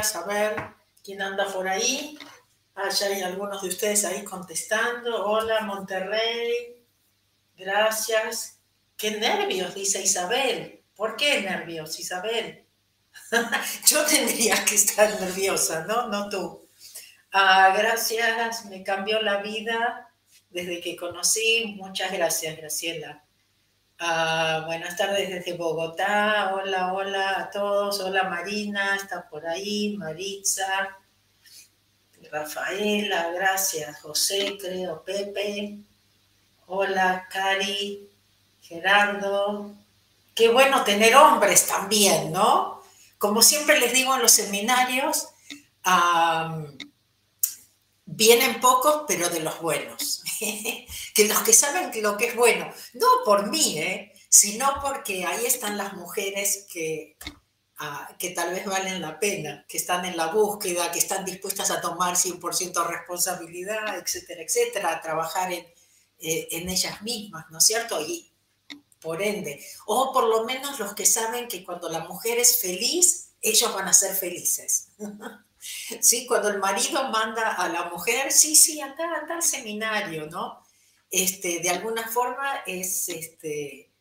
A ver quién anda por ahí. Ah, ya hay algunos de ustedes ahí contestando. Hola, Monterrey. Gracias. Qué nervios, dice Isabel. ¿Por qué nervios, Isabel? Yo tendría que estar nerviosa, ¿no? No tú. Ah, gracias, me cambió la vida desde que conocí. Muchas gracias, Graciela. Ah, buenas tardes desde Bogotá. Hola, hola a todos. Hola Marina, está por ahí. Maritza, Rafaela, gracias. José, creo, Pepe. Hola, Cari, Gerardo. Qué bueno tener hombres también, ¿no? Como siempre les digo en los seminarios, vienen pocos, pero de los buenos. que los que saben lo que es bueno, no por mí, ¿eh? sino porque ahí están las mujeres que, que tal vez valen la pena, que están en la búsqueda, que están dispuestas a tomar 100% responsabilidad, etcétera, etcétera, a trabajar en, eh, en ellas mismas, ¿no es cierto? Y por ende, o por lo menos los que saben que cuando la mujer es feliz, ellos van a ser felices. ¿sí? Cuando el marido manda a la mujer, sí, sí, anda, anda al seminario, ¿no? Este, de alguna forma es, este,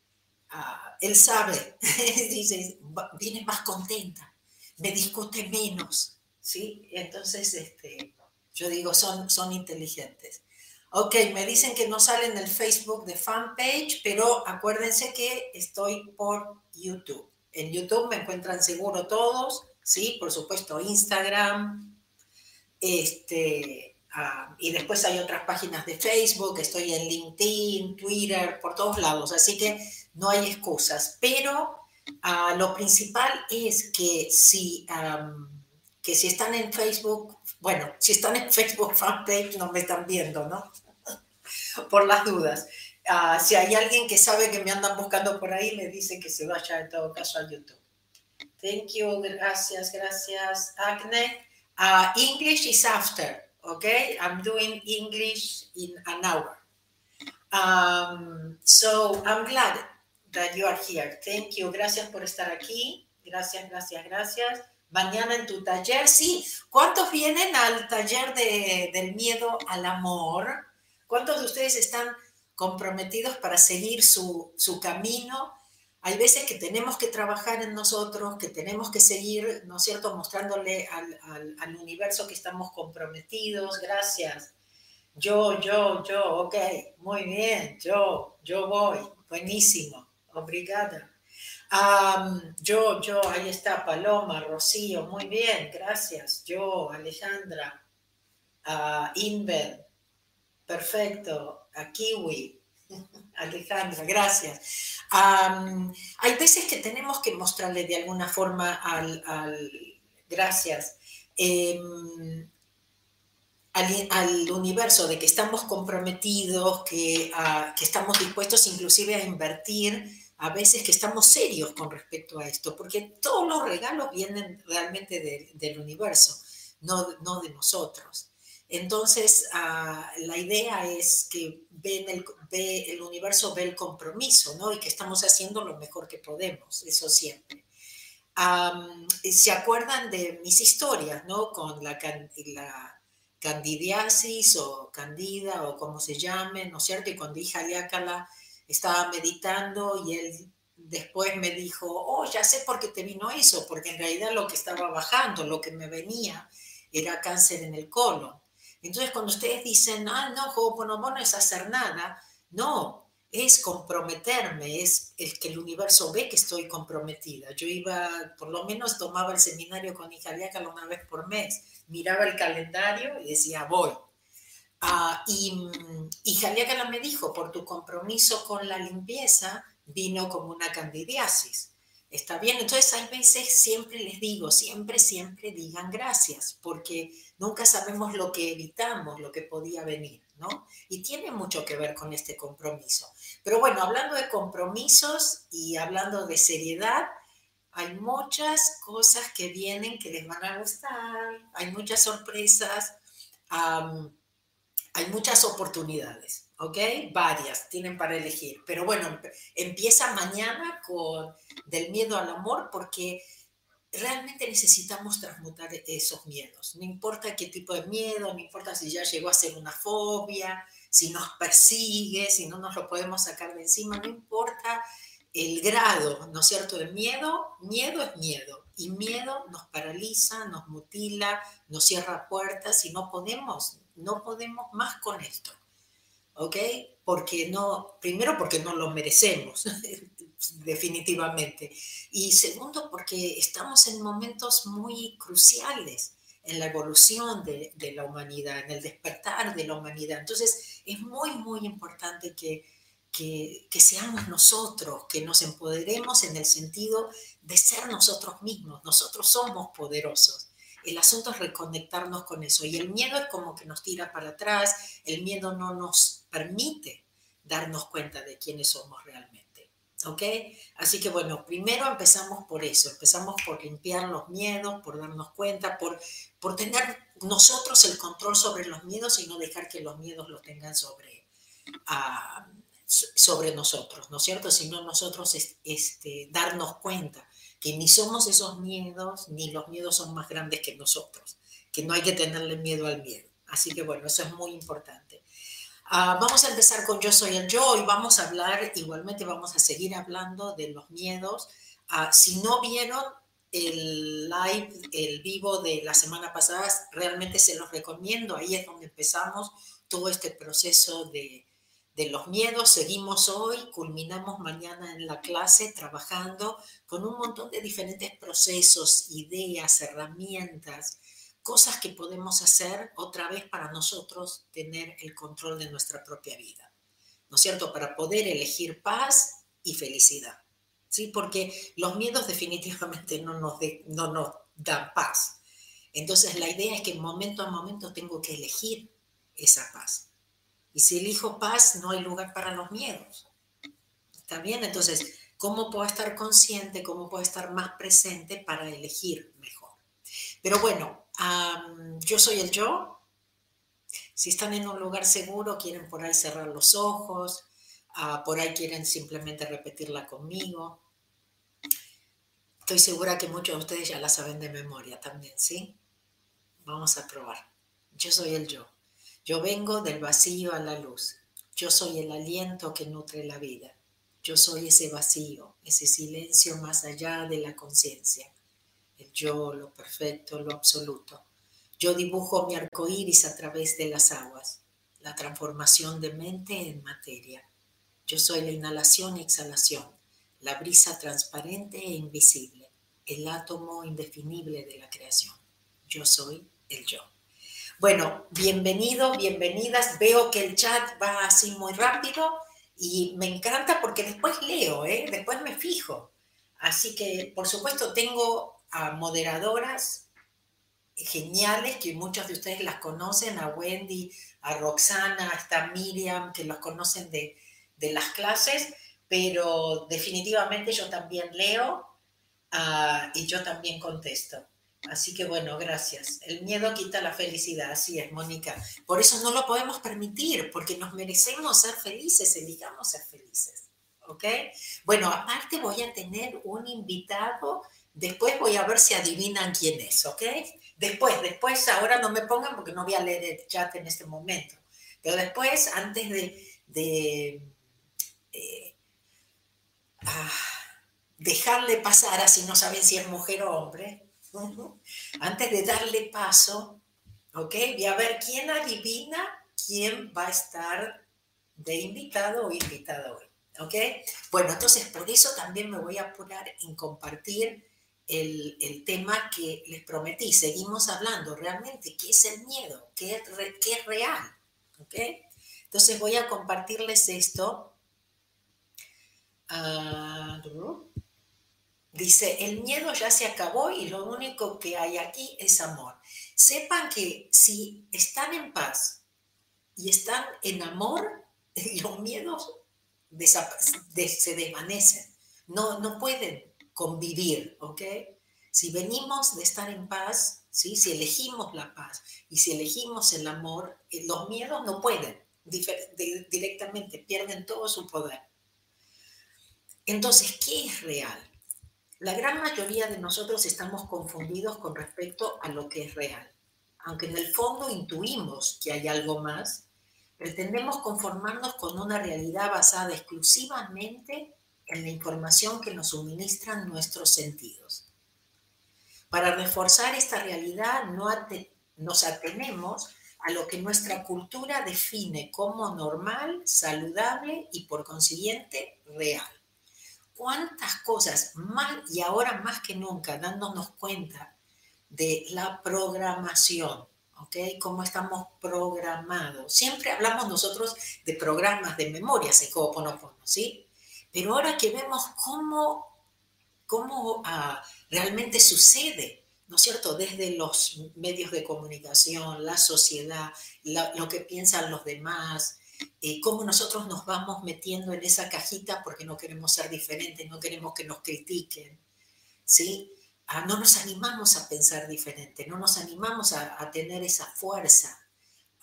ah, él sabe, dice, viene más contenta, me discute menos, ¿sí? Entonces, este, yo digo, son, son inteligentes. Ok, me dicen que no sale en el Facebook de fanpage, pero acuérdense que estoy por YouTube. En YouTube me encuentran seguro todos ¿sí? Por supuesto, Instagram, este, ah, y después hay otras páginas de Facebook, estoy en LinkedIn, Twitter, por todos lados, así que no hay excusas, pero ah, lo principal es que si, que si están en Facebook, bueno, si están en Facebook fanpage no me están viendo, ¿no? por las dudas. Ah, si hay alguien que sabe que me andan buscando por ahí, me dice que se vaya en todo caso a YouTube. Thank you. Gracias, gracias, Agne. Uh, English is after, okay? I'm doing English in an hour. Um, so I'm glad that you are here. Thank you. Gracias por estar aquí. Gracias, gracias, gracias. Mañana en tu taller, sí. ¿Cuántos vienen al taller de, del miedo al amor? ¿Cuántos de ustedes están comprometidos para seguir su, su camino? Hay veces que tenemos que trabajar en nosotros, que tenemos que seguir, ¿no es cierto?, mostrándole al, universo que estamos comprometidos. Gracias. Yo, yo, yo, ok, muy bien, yo, yo voy, buenísimo, obrigada. yo, yo, ahí está, Paloma, Rocío, muy bien, gracias. Yo, Alejandra, uh, Inver, perfecto, a Kiwi, Alejandra, gracias. hay veces que tenemos que mostrarle de alguna forma al, gracias, em, al, universo de que estamos comprometidos, que, ah, que, estamos dispuestos inclusive a invertir, a veces que estamos serios con respecto a esto, porque todos los regalos vienen realmente del universo, no de nosotros. Entonces, ah, la idea es que el, el, universo ve el compromiso, ¿no? Y que estamos haciendo lo mejor que podemos, eso siempre. ¿Se acuerdan de mis historias, ¿no? Con la, la candidiasis o candida o como se llame, ¿no es cierto? Y cuando hija Liácala estaba meditando y él después me dijo, oh, ya sé por qué te vino eso, porque en realidad lo que estaba bajando, lo que me venía, era cáncer en el colon. Entonces, cuando ustedes dicen, ah, no, Ho'oponopono no es hacer nada, no, es comprometerme, es el que el universo ve que estoy comprometida. Yo iba, por lo menos tomaba el seminario con Ijaliácala una vez por mes, miraba el calendario y decía, voy. Uh, y, y me dijo, por tu compromiso con la limpieza, vino como una candidiasis. Está bien, entonces hay veces, siempre les digo, siempre, siempre digan gracias, porque nunca sabemos lo que evitamos, lo que podía venir, ¿no? Y tiene mucho que ver con este compromiso. Pero bueno, hablando de compromisos y hablando de seriedad, hay muchas cosas que vienen que les van a gustar, hay muchas sorpresas, hay muchas oportunidades, ¿ok? Varias tienen para elegir. Pero bueno, empieza mañana con del miedo al amor porque realmente necesitamos transmutar esos miedos. No importa qué tipo de miedo, no importa si ya llegó a ser una fobia, si nos persigue, si no nos lo podemos sacar de encima, no importa el grado, ¿no es cierto?, de miedo, miedo es miedo. Y miedo nos paraliza, nos mutila, nos cierra puertas y no podemos, no podemos más con esto. ¿Ok? Porque no, primero porque no lo merecemos, definitivamente. Y segundo, porque estamos en momentos muy cruciales en la evolución de, de, la humanidad, en el despertar de la humanidad. Entonces, es muy, muy importante que, que, que, seamos nosotros, que nos empoderemos en el sentido de ser nosotros mismos. Nosotros somos poderosos. El asunto es reconectarnos con eso. Y el miedo es como que nos tira para atrás, el miedo no nos permite darnos cuenta de quiénes somos realmente. ¿Ok? Así que bueno, primero empezamos por eso, empezamos por limpiar los miedos, por darnos cuenta, por, por tener nosotros el control sobre los miedos y no dejar que los miedos los tengan sobre, uh, sobre nosotros, ¿no es cierto? Sino nosotros este, darnos cuenta que ni somos esos miedos, ni los miedos son más grandes que nosotros, que no hay que tenerle miedo al miedo. Así que bueno, eso es muy importante. Uh, vamos a empezar con Yo Soy el Yo y vamos a hablar, igualmente vamos a seguir hablando de los miedos. Uh, si no vieron el live, el vivo de la semana pasada, realmente se los recomiendo. Ahí es donde empezamos todo este proceso de, de los miedos. Seguimos hoy, culminamos mañana en la clase trabajando con un montón de diferentes procesos, ideas, herramientas cosas que podemos hacer otra vez para nosotros tener el control de nuestra propia vida, ¿no es cierto? Para poder elegir paz y felicidad, ¿sí? Porque los miedos definitivamente no nos, no nos dan paz. Entonces la idea es que momento a momento tengo que elegir esa paz. Y si elijo paz, no hay lugar para los miedos. ¿Está bien? Entonces, ¿cómo puedo estar consciente, cómo puedo estar más presente para elegir mejor? Pero bueno, yo soy el yo. Si están en un lugar seguro, quieren por ahí cerrar los ojos, uh, por ahí quieren simplemente repetirla conmigo. Estoy segura que muchos de ustedes ya la saben de memoria también, ¿sí? Vamos a probar. Yo soy el yo. Yo vengo del vacío a la luz. Yo soy el aliento que nutre la vida. Yo soy ese vacío, ese silencio más allá de la conciencia el yo, lo perfecto, lo absoluto. Yo dibujo mi arco iris a través de las aguas, la transformación de mente en materia. Yo soy la inhalación y exhalación, la brisa transparente e invisible, el átomo indefinible de la creación. Yo soy el yo. Bueno, bienvenido, bienvenidas. Veo que el chat va así muy rápido y me encanta porque después leo, ¿eh? después me fijo. Así que, por supuesto, tengo a moderadoras geniales, que muchos de ustedes las conocen, a Wendy, a Roxana, hasta Miriam, que los conocen de, las clases, pero definitivamente yo también leo uh, y yo también contesto. Así que bueno, gracias. El miedo quita la felicidad, así es, Mónica. Por eso no lo podemos permitir, porque nos merecemos ser felices, elijamos ser felices. ¿Ok? Bueno, aparte voy a tener un invitado Después voy a ver si adivinan quién es, ¿ok? Después, después, ahora no me pongan porque no voy a leer el chat en este momento. Pero después, antes de, eh, ah, dejarle pasar, así no saben si es mujer o hombre, antes de darle paso, ¿ok? Voy a ver quién adivina quién va a estar de invitado o invitada hoy, ¿ok? Bueno, entonces por eso también me voy a apurar en compartir el, tema que les prometí. Seguimos hablando realmente qué es el miedo, qué es, qué es real. ¿ok? Entonces voy a compartirles esto. Ah, dice, el miedo ya se acabó y lo único que hay aquí es amor. Sepan que si están en paz y están en amor, los miedos se desvanecen. No, no pueden convivir, ¿ok? Si venimos de estar en paz, ¿sí? si elegimos la paz y si elegimos el amor, eh, los miedos no pueden, directamente, pierden todo su poder. Entonces, ¿qué es real? La gran mayoría de nosotros estamos confundidos con respecto a lo que es real. Aunque en el fondo intuimos que hay algo más, pretendemos conformarnos con una realidad basada exclusivamente en la información que nos suministran nuestros sentidos. Para reforzar esta realidad no nos atenemos a lo que nuestra cultura define como normal, saludable y por consiguiente real. ¿Cuántas cosas más y ahora más que nunca dándonos cuenta de la programación, ¿ok? Cómo estamos programados. Siempre hablamos nosotros de programas de memoria Ho'oponopono, ¿sí? Pero ahora que vemos cómo, cómo ah, realmente sucede, ¿no es cierto? Desde los medios de comunicación, la sociedad, lo que piensan los demás, eh, cómo nosotros nos vamos metiendo en esa cajita porque no queremos ser diferentes, no queremos que nos critiquen, ¿sí? Ah, no nos animamos a pensar diferente, no nos animamos a, tener esa fuerza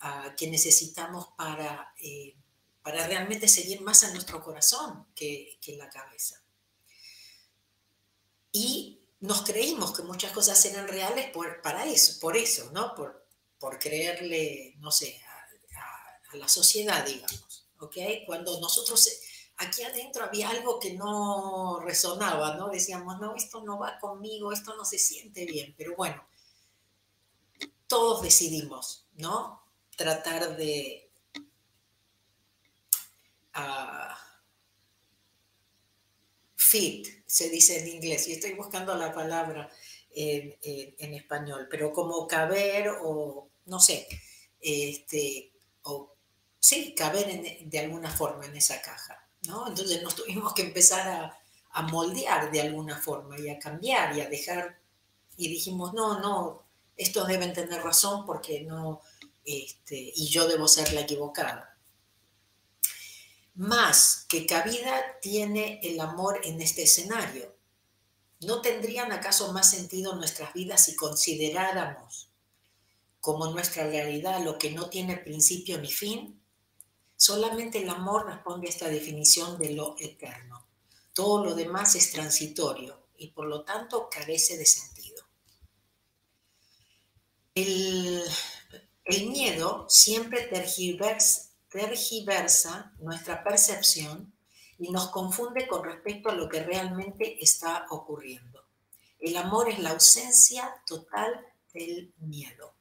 ah, que necesitamos para... Eh, para realmente seguir más a nuestro corazón que, que la cabeza. Y nos creímos que muchas cosas eran reales por, para eso, por eso, ¿no? Por, por creerle, no sé, a, la sociedad, digamos, ¿ok? Cuando nosotros, aquí adentro había algo que no resonaba, ¿no? Decíamos, no, esto no va conmigo, esto no se siente bien, pero bueno, todos decidimos, ¿no? Tratar de, fit, se dice en inglés, y estoy buscando la palabra en, español, pero como caber o, no sé, este, o sí, caber de alguna forma en esa caja, ¿no? Entonces nos tuvimos que empezar a, a moldear de alguna forma y a cambiar y a dejar, y dijimos, no, no, estos deben tener razón porque no, este, y yo debo ser la equivocada más que cabida tiene el amor en este escenario. ¿No tendrían acaso más sentido nuestras vidas si consideráramos como nuestra realidad lo que no tiene principio ni fin? Solamente el amor responde a esta definición de lo eterno. Todo lo demás es transitorio y por lo tanto carece de sentido. El, miedo siempre tergiversa tergiversa nuestra percepción y nos confunde con respecto a lo que realmente está ocurriendo. El amor es la ausencia total del miedo.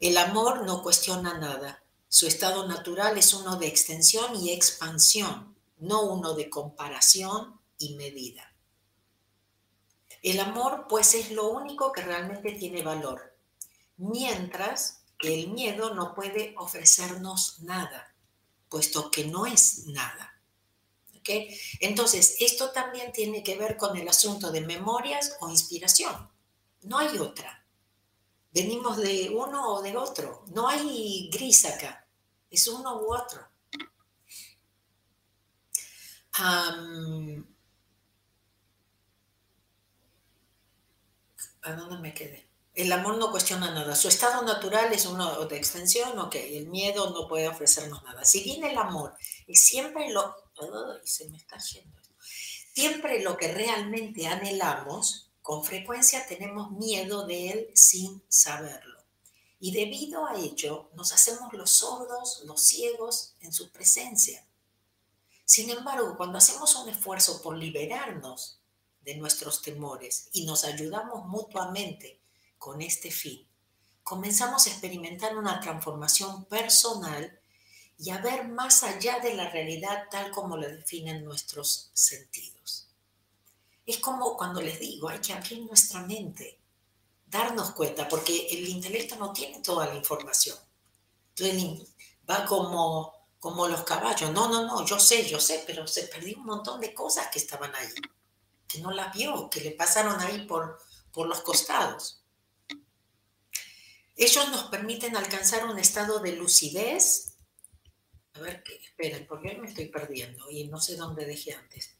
El amor no cuestiona nada. Su estado natural es uno de extensión y expansión, no uno de comparación y medida. El amor, pues, es lo único que realmente tiene valor, mientras el miedo no puede ofrecernos nada, puesto que no es nada. Entonces, esto también tiene que ver con el asunto de memorias o inspiración. No hay otra. Venimos de uno o de otro. No hay gris acá. Es uno u otro. ¿A dónde me quedé? El amor no cuestiona nada. Su estado natural es uno de extensión, ok. El miedo no puede ofrecernos nada. Si viene el amor y siempre lo... se me está yendo. Siempre lo que realmente anhelamos, con frecuencia tenemos miedo de él sin saberlo. Y debido a ello, nos hacemos los sordos, los ciegos en su presencia. Sin embargo, cuando hacemos un esfuerzo por liberarnos de nuestros temores y nos ayudamos mutuamente con este fin, comenzamos a experimentar una transformación personal y a ver más allá de la realidad tal como la definen nuestros sentidos. Es como cuando les digo, hay que abrir nuestra mente, darnos cuenta, porque el intelecto no tiene toda la información. Entonces va como, como los caballos, no, no, no, yo sé, yo sé, pero se perdió un montón de cosas que estaban ahí, que no las vio, que le pasaron ahí por, por los costados. Ellos nos permiten alcanzar un estado de lucidez. A ver, esperen, porque me estoy perdiendo y no sé dónde dejé antes.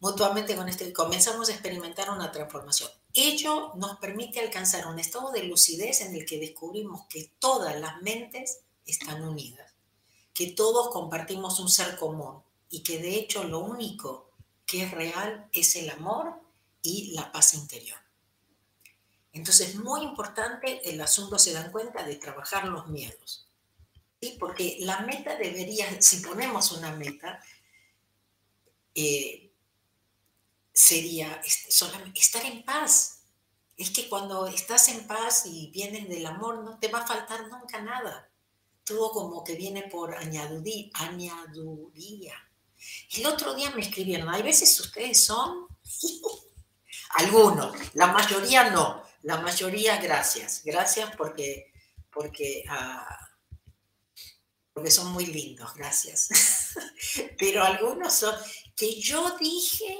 Mutuamente con este, comenzamos a experimentar una transformación. Ello nos permite alcanzar un estado de lucidez en el que descubrimos que todas las mentes están unidas. que todos compartimos un ser común y que de hecho lo único que es real es el amor y la paz interior. Entonces, muy importante el asunto, se dan cuenta, de trabajar los miedos. ¿sí? Porque la meta debería, si ponemos una meta, eh, sería estar en paz. Es que cuando estás en paz y vienes del amor, no te va a faltar nunca nada. Todo como que viene por añaduría. El otro día me escribieron, hay veces ustedes son, algunos, la mayoría no, la mayoría gracias, gracias porque, porque, ah, porque son muy lindos, gracias. Pero algunos son, que yo dije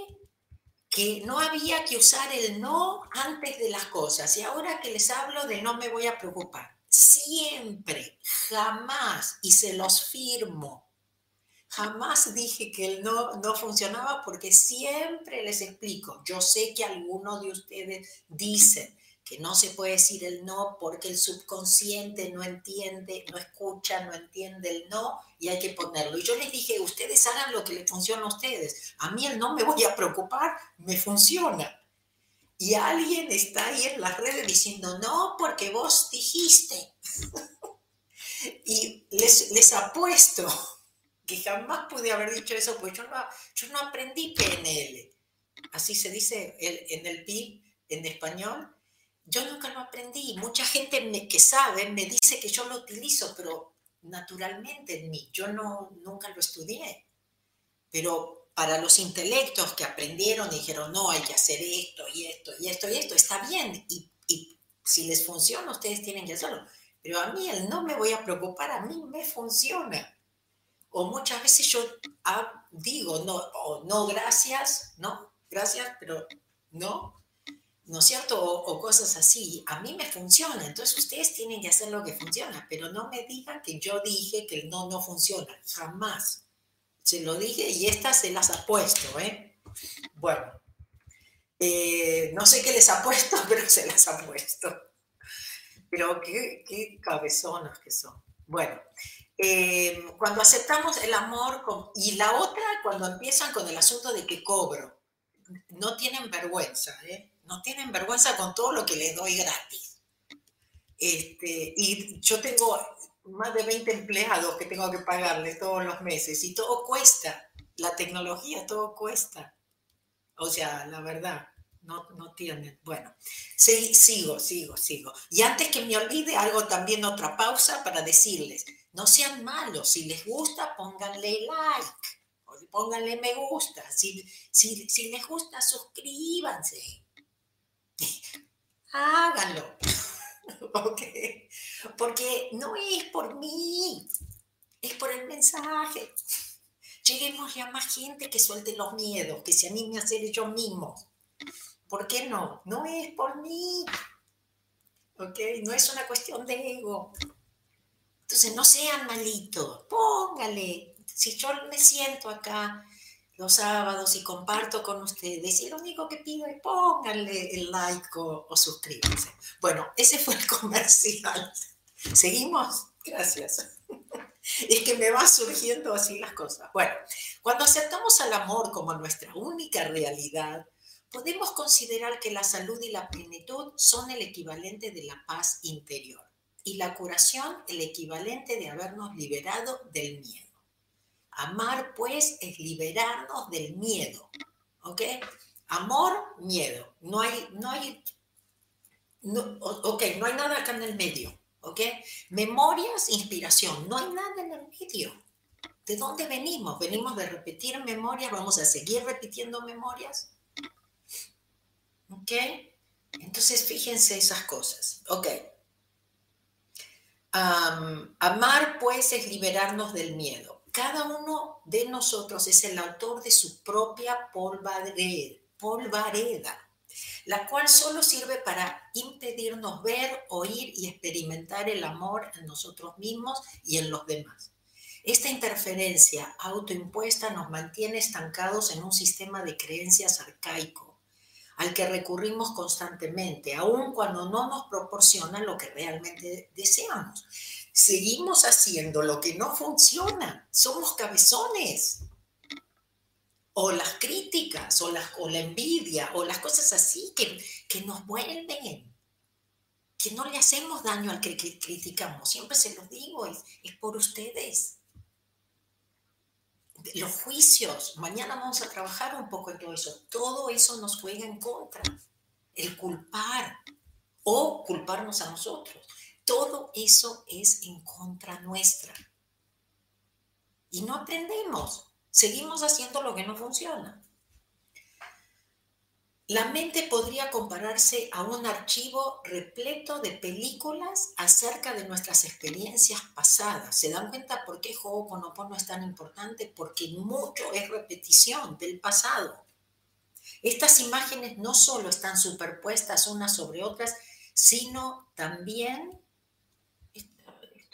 que no había que usar el no antes de las cosas y ahora que les hablo de no me voy a preocupar. Siempre, jamás, y se los firmo, jamás dije que el no no funcionaba porque siempre les explico. Yo sé que algunos de ustedes dicen, que no se puede decir el no porque el subconsciente no entiende, no escucha, no entiende el no y hay que ponerlo. Y yo les dije, ustedes hagan lo que les funciona a ustedes. A mí el no me voy a preocupar, me funciona. Y alguien está ahí en las redes diciendo, no, porque vos dijiste. y les, les apuesto que jamás pude haber dicho eso, pues yo no, yo no aprendí PNL. Así se dice en el PIB en español yo nunca lo aprendí. Mucha gente que sabe me dice que yo lo utilizo, pero naturalmente en mí. Yo no, nunca lo estudié. Pero para los intelectos que aprendieron y dijeron, no, hay que hacer esto y esto y esto y esto, está bien. Y, y si les funciona, ustedes tienen que hacerlo. Pero a mí el no me voy a preocupar, a mí me funciona. O muchas veces yo ah, digo, no, o no, gracias, no, gracias, pero no, ¿no es cierto? O, cosas así. A mí me funciona, entonces ustedes tienen que hacer lo que funciona, pero no me digan que yo dije que el no no funciona, jamás. Se lo dije y estas se las ha puesto, ¿eh? Bueno, eh, no sé qué les ha puesto, pero se las ha puesto. Pero qué, qué cabezonas que son. Bueno, eh, cuando aceptamos el amor y la otra, cuando empiezan con el asunto de que cobro, no tienen vergüenza, ¿eh? No tienen vergüenza con todo lo que les doy gratis. Este, y yo tengo más de 20 empleados que tengo que pagarles todos los meses y todo cuesta. La tecnología, todo cuesta. O sea, la verdad, no, no tienen. Bueno, sí, sigo, sigo, sigo. Y antes que me olvide, algo también otra pausa para decirles, no sean malos, si les gusta, pónganle like, pónganle me gusta, si, si, si les gusta, suscríbanse háganlo. ¿Ok? Porque no es por mí, es por el mensaje. Lleguemos a más gente que suelte los miedos, que se anime a hacer ellos mismos. ¿Por qué no? No es por mí. ¿Ok? No es una cuestión de ego. Entonces, no sean malitos. Póngale. Si yo me siento acá los sábados y comparto con ustedes. Y lo único que pido es pónganle el like o, suscríbanse. Bueno, ese fue el comercial. ¿Seguimos? Gracias. Es que me va surgiendo así las cosas. Bueno, cuando aceptamos al amor como nuestra única realidad, podemos considerar que la salud y la plenitud son el equivalente de la paz interior y la curación el equivalente de habernos liberado del miedo. Amar, pues, es liberarnos del miedo. ¿Ok? Amor, miedo. No hay, no hay, no, ok, no hay nada acá en el medio. ¿Ok? Memorias, inspiración. No hay nada en el medio. ¿De dónde venimos? ¿Venimos de repetir memorias? ¿Vamos a seguir repitiendo memorias? ¿Ok? Entonces, fíjense esas cosas. ¿Ok? amar, pues, es liberarnos del miedo cada uno de nosotros es el autor de su propia polvareda, la cual solo sirve para impedirnos ver, oír y experimentar el amor en nosotros mismos y en los demás. Esta interferencia autoimpuesta nos mantiene estancados en un sistema de creencias arcaico al que recurrimos constantemente, aun cuando no nos proporciona lo que realmente deseamos. Seguimos haciendo lo que no funciona. Somos cabezones. O las críticas, o, la envidia, o las cosas así que, que nos vuelven. Que no le hacemos daño al que criticamos. Siempre se los digo, es, es por ustedes los juicios, mañana vamos a trabajar un poco en todo eso, todo eso nos juega en contra, el culpar o culparnos a nosotros, todo eso es en contra nuestra. Y no aprendemos, seguimos haciendo lo que no funciona. La mente podría compararse a un archivo repleto de películas acerca de nuestras experiencias pasadas. ¿Se dan cuenta por qué Ho'oponopono es tan importante? Porque mucho es repetición del pasado. Estas imágenes no solo están superpuestas unas sobre otras, sino también,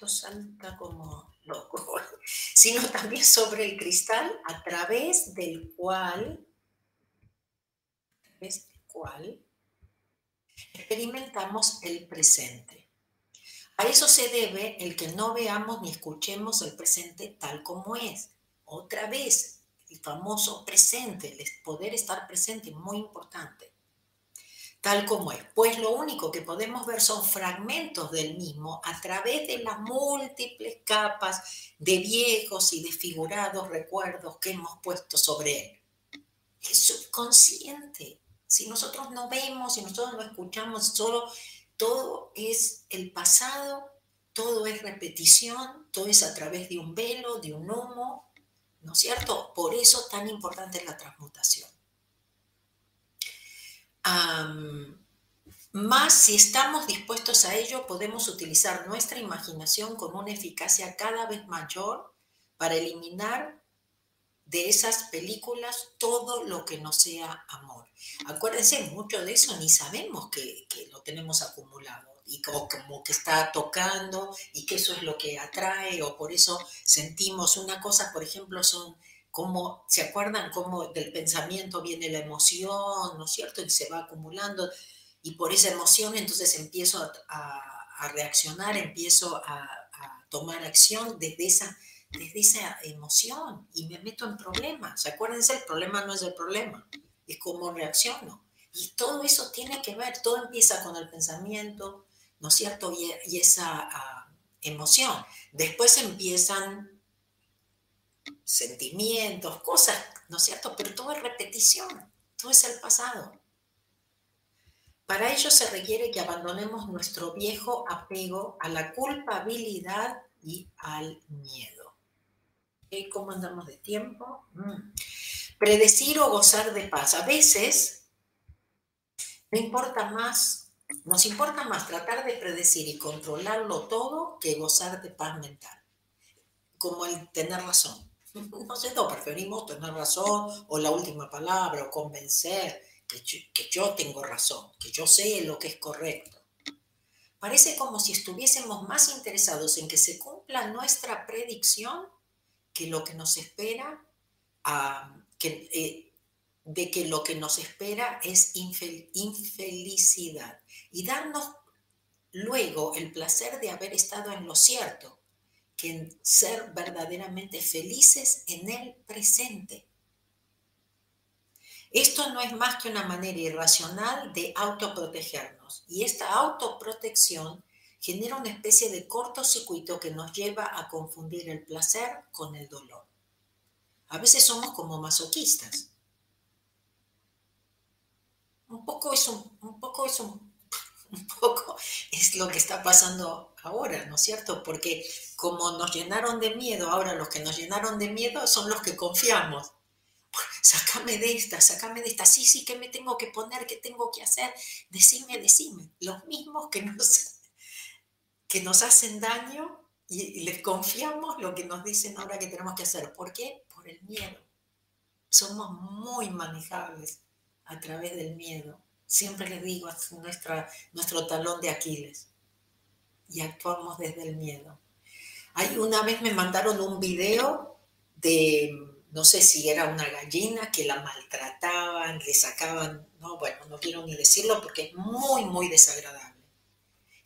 salta como loco, sino también sobre el cristal a través del cual el cual experimentamos el presente. A eso se debe el que no veamos ni escuchemos el presente tal como es. Otra vez, el famoso presente, el poder estar presente, muy importante. Tal como es. Pues lo único que podemos ver son fragmentos del mismo a través de las múltiples capas de viejos y desfigurados recuerdos que hemos puesto sobre él. Es subconsciente. Si nosotros no vemos, si nosotros no escuchamos, solo todo es el pasado, todo es repetición, todo es a través de un velo, de un humo, ¿no es cierto? Por eso tan importante es la transmutación. Más si estamos dispuestos a ello, podemos utilizar nuestra imaginación con una eficacia cada vez mayor para eliminar de esas películas todo lo que no sea amor. Acuérdense, mucho de eso ni sabemos que, lo tenemos acumulado y como, como, que está tocando y que eso es lo que atrae o por eso sentimos una cosa, por ejemplo, son como, ¿se acuerdan cómo del pensamiento viene la emoción, ¿no es cierto? Y se va acumulando y por esa emoción entonces empiezo a, reaccionar, empiezo a, a tomar acción desde esa desde esa emoción y me meto en problemas. Acuérdense, el problema no es el problema, es cómo reacciono. Y todo eso tiene que ver, todo empieza con el pensamiento, ¿no es cierto? Y, esa ah, emoción. Después empiezan sentimientos, cosas, ¿no es cierto? Pero todo es repetición, todo es el pasado. Para ello se requiere que abandonemos nuestro viejo apego a la culpabilidad y al miedo. ¿Cómo andamos de tiempo? Mm. Predecir o gozar de paz. A veces no importa más, nos importa más tratar de predecir y controlarlo todo que gozar de paz mental. Como el tener razón. No sé, no, preferimos tener razón o la última palabra o convencer que que yo tengo razón, que yo sé lo que es correcto. Parece como si estuviésemos más interesados en que se cumpla nuestra predicción que lo que nos espera, que, eh, de que lo que nos espera es infelicidad y darnos luego el placer de haber estado en lo cierto, que ser verdaderamente felices en el presente. Esto no es más que una manera irracional de autoprotegernos y esta autoprotección genera una especie de cortocircuito que nos lleva a confundir el placer con el dolor. A veces somos como masoquistas. Un poco es un, poco es un, un poco es lo que está pasando ahora, ¿no es cierto? Porque como nos llenaron de miedo, ahora los que nos llenaron de miedo son los que confiamos. Sácame de esta, sácame de esta. Sí, sí, ¿qué me tengo que poner? ¿Qué tengo que hacer? Decime, decime. Los mismos que nos que nos hacen daño y, les confiamos lo que nos dicen ahora que tenemos que hacer. ¿Por qué? Por el miedo. Somos muy manejables a través del miedo. Siempre les digo, es nuestra, nuestro talón de Aquiles. Y actuamos desde el miedo. Hay, una vez me mandaron un video de, no sé si era una gallina que la maltrataban, le sacaban, no, bueno, no quiero ni decirlo porque es muy, muy desagradable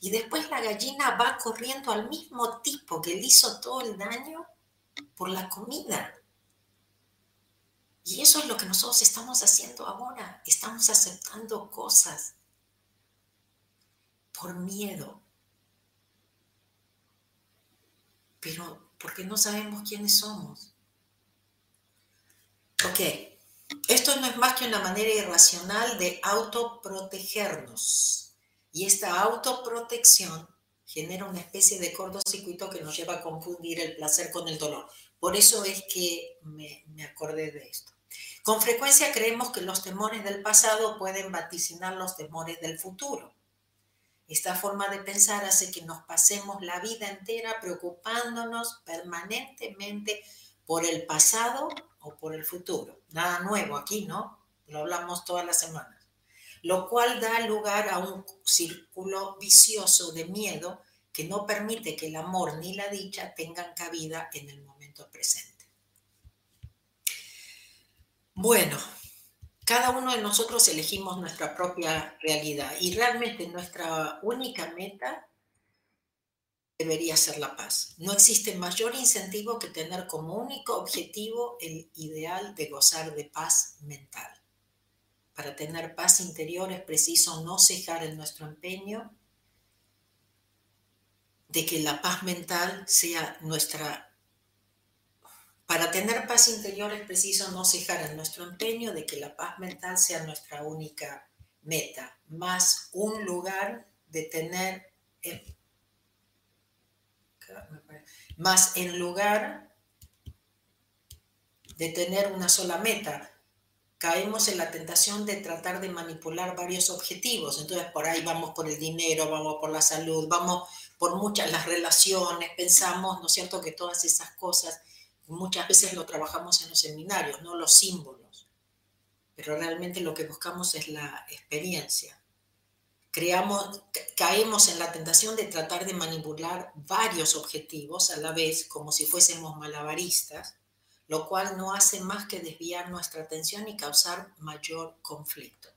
Y después la gallina va corriendo al mismo tipo que le hizo todo el daño por la comida. Y eso es lo que nosotros estamos haciendo ahora. Estamos aceptando cosas por miedo. Pero porque no sabemos quiénes somos. Ok, esto no es más que una manera irracional de autoprotegernos. Y esta autoprotección genera una especie de cortocircuito que nos lleva a confundir el placer con el dolor. Por eso es que me, acordé de esto. Con frecuencia creemos que los temores del pasado pueden vaticinar los temores del futuro. Esta forma de pensar hace que nos pasemos la vida entera preocupándonos permanentemente por el pasado o por el futuro. Nada nuevo aquí, ¿no? Lo hablamos todas las semanas. Lo cual da lugar a un círculo vicioso de miedo que no permite que el amor ni la dicha tengan cabida en el momento presente. Bueno, cada uno de nosotros elegimos nuestra propia realidad y realmente nuestra única meta debería ser la paz. No existe mayor incentivo que tener como único objetivo el ideal de gozar de paz mental. Para tener paz interior es preciso no cejar en nuestro empeño de que la paz mental sea nuestra para tener paz interior es preciso no cejar en nuestro empeño de que la paz mental sea nuestra única meta, más un lugar de tener, más en lugar de tener una sola meta. Caemos en la tentación de tratar de manipular varios objetivos. Entonces por ahí vamos por el dinero, vamos por la salud, vamos por muchas las relaciones, pensamos, ¿no es cierto?, que todas esas cosas Muchas veces lo trabajamos en los seminarios, no los símbolos, pero realmente lo que buscamos es la experiencia. Creamos, caemos en la tentación de tratar de manipular varios objetivos a la vez, como si fuésemos malabaristas, lo cual no hace más que desviar nuestra atención y causar mayor conflicto.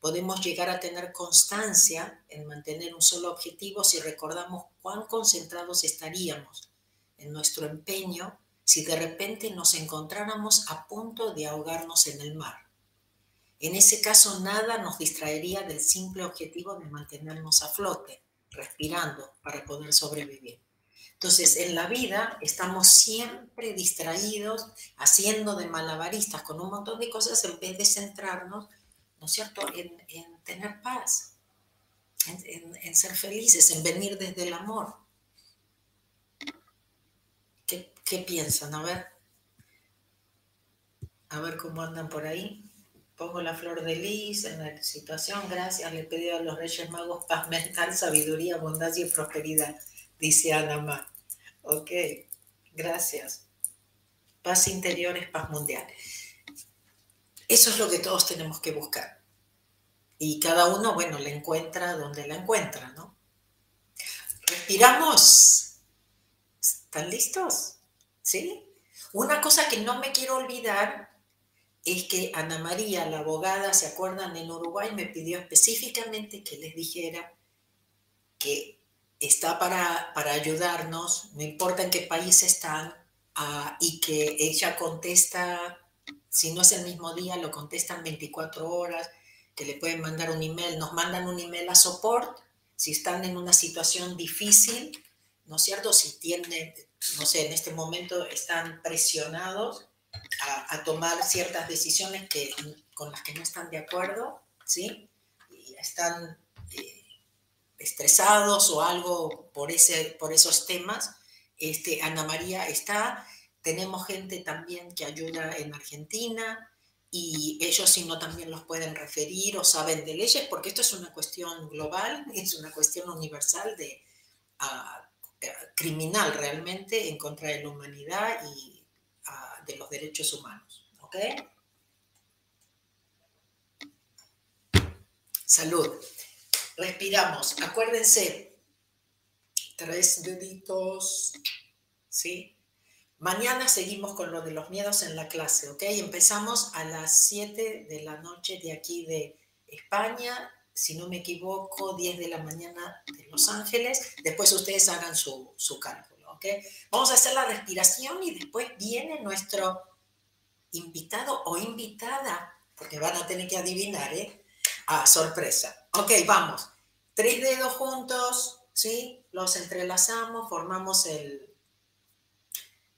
Podemos llegar a tener constancia en mantener un solo objetivo si recordamos cuán concentrados estaríamos en nuestro empeño si de repente nos encontráramos a punto de ahogarnos en el mar. En ese caso nada nos distraería del simple objetivo de mantenernos a flote, respirando para poder sobrevivir. Entonces, en la vida estamos siempre distraídos, haciendo de malabaristas con un montón de cosas en vez de centrarnos, ¿no es cierto?, en, tener paz, en ser felices, en venir desde el amor. ¿Qué piensan? A ver. A ver cómo andan por ahí. Pongo la flor de lis en la situación. Gracias. Le pido a los Reyes Magos paz mental, sabiduría, bondad y prosperidad, dice Ana Ok. Gracias. Paz interior es paz mundial. Eso es lo que todos tenemos que buscar. Y cada uno, bueno, la encuentra donde la encuentra, ¿no? Respiramos. ¿Están listos? ¿Sí? Una cosa que no me quiero olvidar es que Ana María, la abogada, ¿se acuerdan? En Uruguay me pidió específicamente que les dijera que está para, para ayudarnos, no importa en qué país están, ah, y que ella contesta, si no es el mismo día, lo contestan 24 horas, que le pueden mandar un email, nos mandan un email a support, si están en una situación difícil, ¿no es cierto? Si tienen, no sé, en este momento están presionados a, tomar ciertas decisiones que, con las que no están de acuerdo, ¿sí? Están eh, estresados o algo por, ese, por esos temas. Este, Ana María está, tenemos gente también que ayuda en Argentina y ellos si no también los pueden referir o saben de leyes, porque esto es una cuestión global, es una cuestión universal de criminal realmente en contra de la humanidad y ah, de los derechos humanos. ¿Ok? Salud. Respiramos. Acuérdense, tres deditos. ¿Sí? Mañana seguimos con lo de los miedos en la clase, ¿ok? Empezamos a las 7 de la noche de aquí de España si no me equivoco, 10 de la mañana de Los Ángeles. Después ustedes hagan su, cálculo, ¿ok? Vamos a hacer la respiración y después viene nuestro invitado o invitada, porque van a tener que adivinar, ¿eh? Ah, sorpresa. Ok, vamos. Tres dedos juntos, ¿sí? Los entrelazamos, formamos el,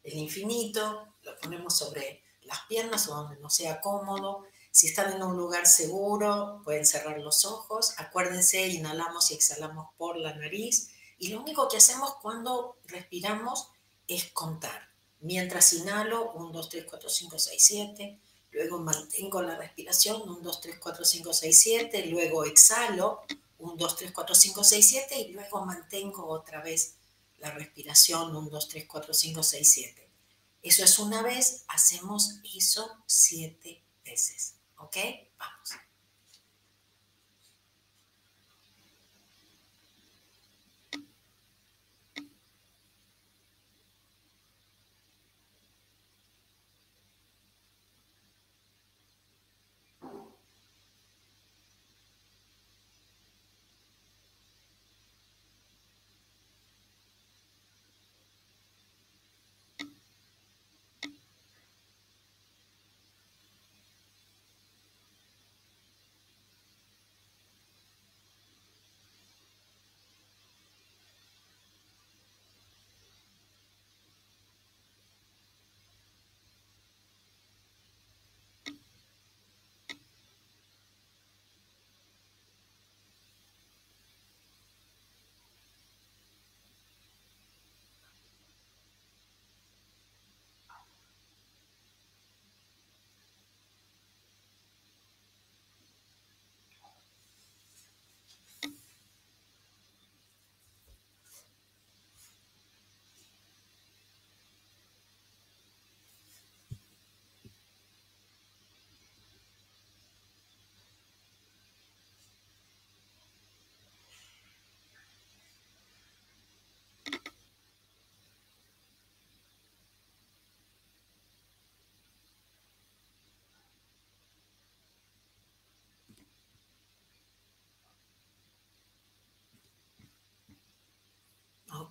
el infinito, lo ponemos sobre las piernas o donde no sea cómodo. Si están en un lugar seguro, pueden cerrar los ojos. Acuérdense, inhalamos y exhalamos por la nariz. Y lo único que hacemos cuando respiramos es contar. Mientras inhalo, 1, 2, 3, 4, 5, 6, 7. Luego mantengo la respiración, 1, 2, 3, 4, 5, 6, 7. Luego exhalo, 1, 2, 3, 4, 5, 6, 7. Y luego mantengo otra vez la respiración, 1, 2, 3, 4, 5, 6, 7. Eso es una vez, hacemos eso siete veces. ¿Ok? Vamos.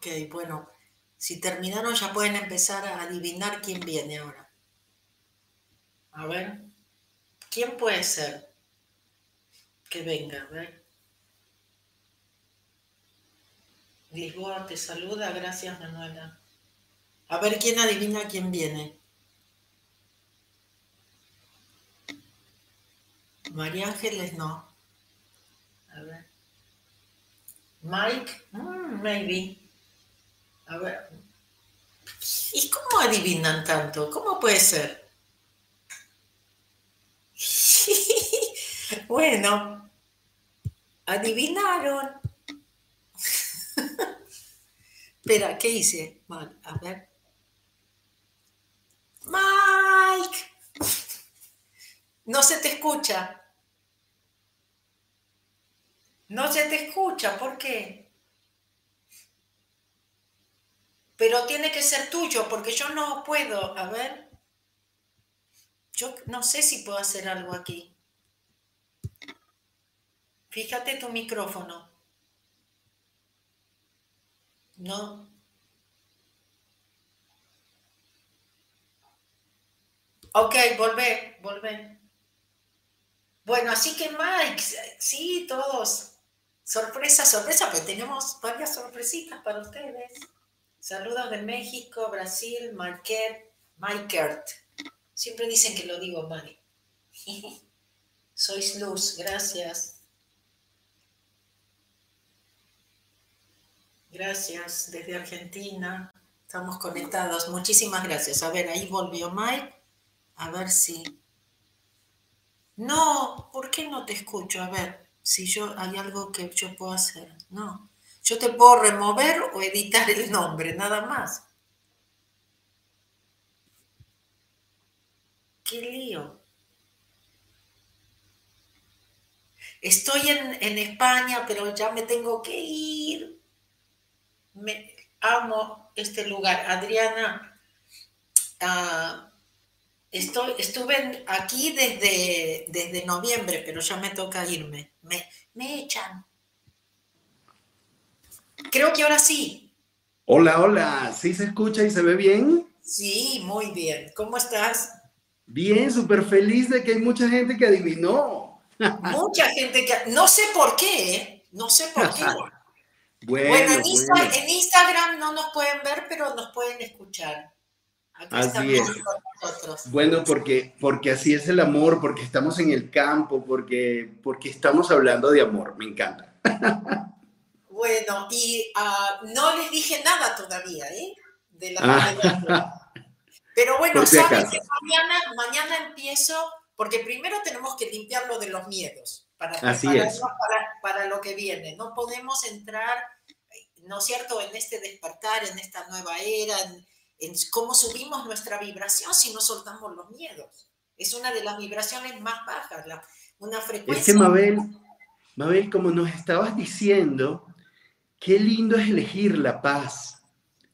Ok, bueno, si terminaron ya pueden empezar a adivinar quién viene ahora. A ver, ¿quién puede ser? Que venga, a ver. Lisboa te saluda, gracias Manuela. A ver quién adivina quién viene. María Ángeles no. A ver. Mike, mm, maybe. A ver. ¿Y cómo adivinan tanto? ¿Cómo puede ser? bueno, adivinaron. Espera, ¿qué hice? Mal, a ver. Mike. No se te escucha. No se te escucha, ¿por qué? Pero tiene que ser tuyo porque yo no puedo, a ver, yo no sé si puedo hacer algo aquí. Fíjate tu micrófono. No. Ok, volvé, volvé. Bueno, así que Mike, sí, todos. Sorpresa, sorpresa, pues tenemos varias sorpresitas para ustedes. Saludos de México, Brasil, Marquette, Maikert. Siempre dicen que lo digo mal. Sois luz, gracias. Gracias, desde Argentina. Estamos conectados. Muchísimas gracias. A ver, ahí volvió Mike. A ver si. No, ¿por qué no te escucho? A ver, si yo hay algo que yo puedo hacer. No. Yo te puedo remover o editar el nombre, nada más. Qué lío. Estoy en, España, pero ya me tengo que ir. Me, amo este lugar. Adriana, ah, Estoy, estuve aquí desde, desde noviembre, pero ya me toca irme. Me, me echan. Creo que ahora sí. Hola, hola. ¿Sí se escucha y se ve bien? Sí, muy bien. ¿Cómo estás? Bien, súper feliz de que hay mucha gente que adivinó. Mucha gente que... No sé por qué, ¿eh? No sé por qué. Bueno, en, Instagram no nos pueden ver, pero nos pueden escuchar. así es. Bueno, porque, porque así es el amor, porque estamos en el campo, porque, porque estamos hablando de amor. Me encanta. Bueno, y ah, no les dije nada todavía, ¿eh? De la ah. Pero bueno, sabes que mañana, mañana empiezo, porque primero tenemos que limpiar lo de los miedos para, Así para, lo que viene. No podemos entrar, ¿no es cierto?, en este despertar, en esta nueva era, en, cómo subimos nuestra vibración si no soltamos los miedos. Es una de las vibraciones más bajas, la, una frecuencia. Es que Mabel, Mabel, como nos estabas diciendo, qué lindo es elegir la paz.